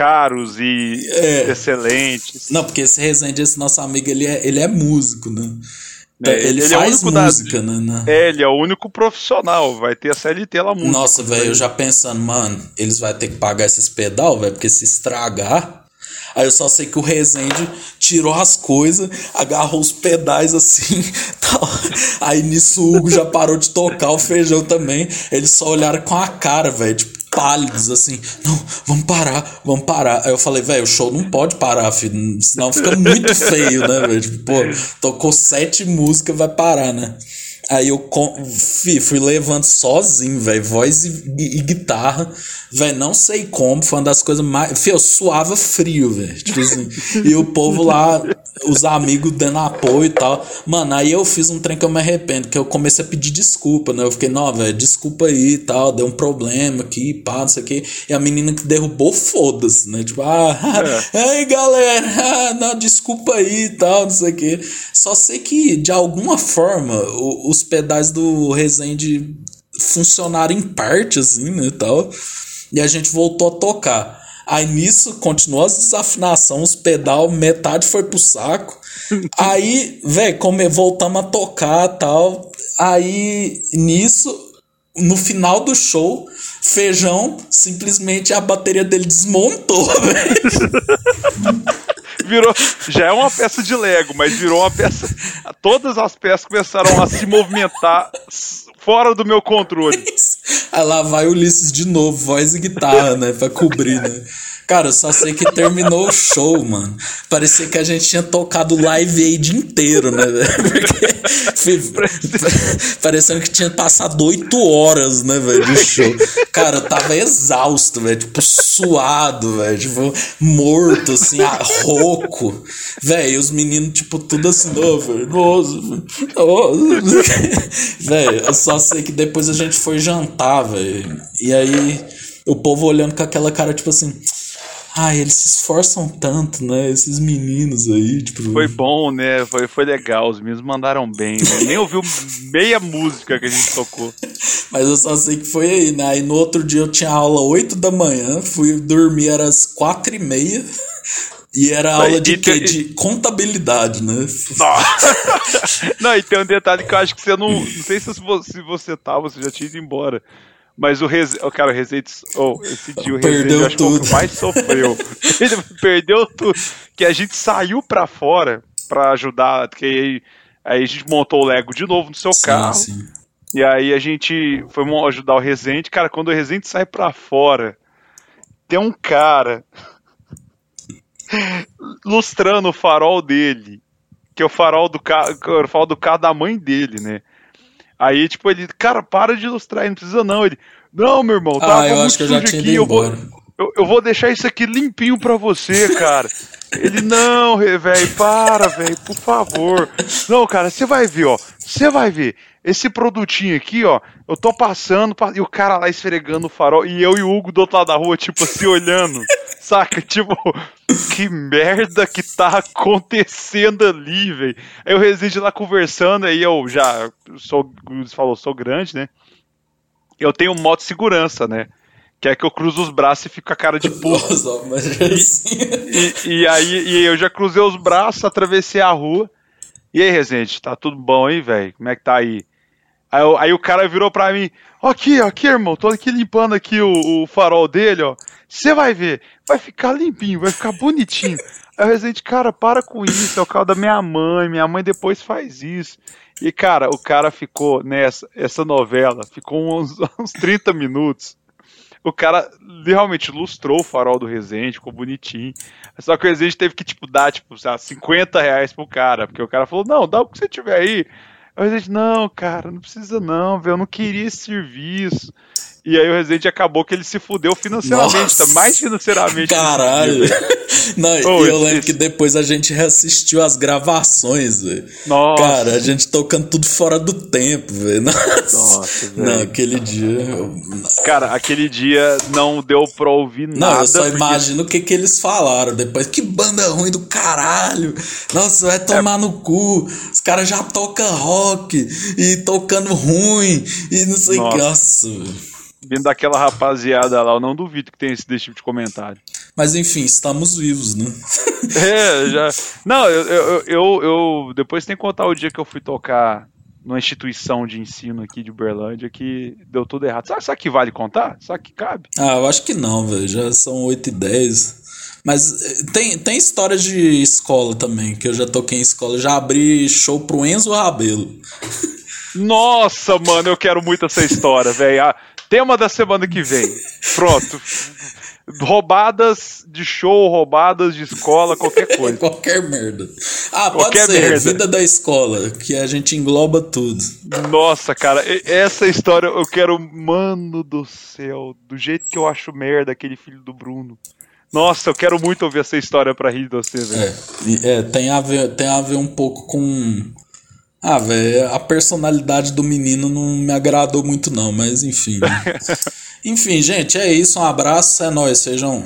caros e é. excelentes. Não, porque esse Rezende, esse nosso amigo, ele é, ele é músico, né? Então, é, ele, ele, faz é música, da... né? É, ele é o único profissional, vai ter a CLT lá música. Nossa, velho, eu já pensando, mano, eles vão ter que pagar esses pedal, velho, porque se estragar. Aí eu só sei que o Rezende tirou as coisas, agarrou os pedais assim, tal. Aí nisso o Hugo já parou de tocar o feijão também. Eles só olharam com a cara, velho, tipo, pálidos, assim, não, vamos parar, vamos parar. Aí eu falei, velho, o show não pode parar, filho, senão fica muito feio, né, velho? Tipo, pô, tocou sete músicas, vai parar, né? Aí eu fui levando sozinho, velho, voz e, e, guitarra, velho, não sei como, foi uma das coisas mais. Fih, eu suava frio, velho. Tipo assim, e o povo lá, os amigos dando apoio e tal. Mano, aí eu fiz um trem que eu me arrependo, que eu comecei a pedir desculpa, né? Eu fiquei, não, velho, desculpa aí e tal, deu um problema aqui, pá, não sei o quê. E a menina que derrubou, foda-se, né? Tipo, ah, é. aí galera, ah, não, desculpa aí e tal, não sei o quê. Só sei que, de alguma forma, os os pedais do Resende funcionaram em parte, assim, né, tal. E a gente voltou a tocar. Aí nisso, continuou as desafinações, os pedal, metade foi pro saco. Aí, velho, como voltamos a tocar tal. Aí nisso, no final do show, Feijão, simplesmente a bateria dele desmontou, velho virou. Já é uma peça de Lego, mas virou uma peça. Todas as peças começaram a se movimentar fora do meu controle. Aí lá vai Ulisses de novo, voz e guitarra, né? Pra cobrir, né? Cara, eu só sei que terminou o show, mano. Parecia que a gente tinha tocado Live Aid inteiro, né? Porque parecendo que tinha passado oito horas, né, velho, de show. Cara, eu tava exausto, velho, tipo, suado, velho, tipo, morto, assim, rouco. Velho, e os meninos, tipo, tudo assim, oh, velho, nossa, nossa. Velho, eu só sei que depois a gente foi jantar, velho. E aí, o povo olhando com aquela cara, tipo assim Ai, eles se esforçam tanto, né? Esses meninos aí, tipo. Foi bom, né? Foi, foi legal. Os meninos mandaram bem, né? Nem ouviu meia música que a gente tocou. Mas eu só sei que foi aí, né? Aí no outro dia eu tinha aula 8 da manhã, fui dormir, era às 4 e meia. E era aula de quê? De contabilidade, né? Não, e tem um detalhe que eu acho que você não. Não sei se você, se você tá, você já tinha ido embora. Mas o Rezende, oh, cara, o Rezende, oh, esse dia o Rezende acho tudo. que o mais sofreu. Ele perdeu tudo. Que a gente saiu pra fora pra ajudar, que aí, aí a gente montou o Lego de novo no seu sim, carro. Sim. E aí a gente foi ajudar o Rezende. Cara, quando o Rezende sai pra fora, tem um cara lustrando o farol dele. Que é o farol do carro, o farol do carro da mãe dele, né? Aí, tipo, ele, cara, para de ilustrar, não precisa não. Ele, não, meu irmão, tá ah, eu acho que eu já tinha aqui, eu vou, eu, eu, vou deixar isso aqui limpinho pra você, cara. ele, não, velho, para, velho, por favor. Não, cara, você vai ver, ó, você vai ver. Esse produtinho aqui, ó, eu tô passando e o cara lá esfregando o farol e eu e o Hugo do outro lado da rua, tipo assim, olhando. Saca? Tipo, que merda que tá acontecendo ali, velho. Aí o Resende lá conversando, aí eu já sou, falou, sou grande, né? Eu tenho moto segurança, né? Que é que eu cruzo os braços e fico com a cara de porra. Nossa, mas é assim. e, e, aí e eu já cruzei os braços, atravessei a rua. E aí, Resende, tá tudo bom aí, velho? Como é que tá aí? Aí, aí, o cara virou pra mim, aqui, aqui, irmão, tô aqui limpando aqui o, o farol dele, ó. Você vai ver, vai ficar limpinho, vai ficar bonitinho. Aí o Resident, cara, para com isso, é o carro da minha mãe, minha mãe depois faz isso. E, cara, o cara ficou nessa essa novela, ficou uns, uns 30 minutos. O cara realmente lustrou o farol do Resident, ficou bonitinho. Só que o Resident teve que, tipo, dar, tipo, 50 reais pro cara, porque o cara falou, não, dá o que você tiver aí. Aí o Resident, não, cara, não precisa não, velho, eu não queria esse serviço. E aí o Resident acabou que ele se fudeu financeiramente, tá mais financeiramente. Caralho. Não, oh, e eu lembro esse... que depois a gente reassistiu as gravações, velho. Nossa. Cara, a gente tocando tudo fora do tempo, velho. Nossa. Nossa velho. Não, aquele dia. Cara, aquele dia não deu pra ouvir não, nada. Não, eu só porque... imagino o que, que eles falaram depois. Que banda ruim do caralho. Nossa, vai tomar é... no cu. Os caras já tocam rock e tocando ruim e não sei o que. Nossa, velho vindo daquela rapaziada lá, eu não duvido que tenha esse, tipo de comentário. Mas enfim, estamos vivos, né? é, já. Não, eu, eu, eu, eu, Depois tem que contar o dia que eu fui tocar numa instituição de ensino aqui de Uberlândia que deu tudo errado. Sabe, sabe que vale contar? Sabe que cabe? Ah, eu acho que não, velho. Já são 8 e 10. Mas eh, tem, tem história de escola também, que eu já toquei em escola. já abri show pro Enzo Rabelo. Nossa, mano, eu quero muito essa história, velho. Tema da semana que vem. Pronto. Roubadas de show, roubadas de escola, qualquer coisa. qualquer merda. Ah, qualquer pode ser. Merda. Vida da escola, que a gente engloba tudo. Nossa, cara, essa história eu quero. Mano do céu, do jeito que eu acho merda aquele filho do Bruno. Nossa, eu quero muito ouvir essa história pra rir de você, velho. É, é, tem, a ver, tem a ver um pouco com ah, velho, a personalidade do menino não me agradou muito não, mas enfim. Né? enfim, gente, é isso, um abraço, é nóis, sejam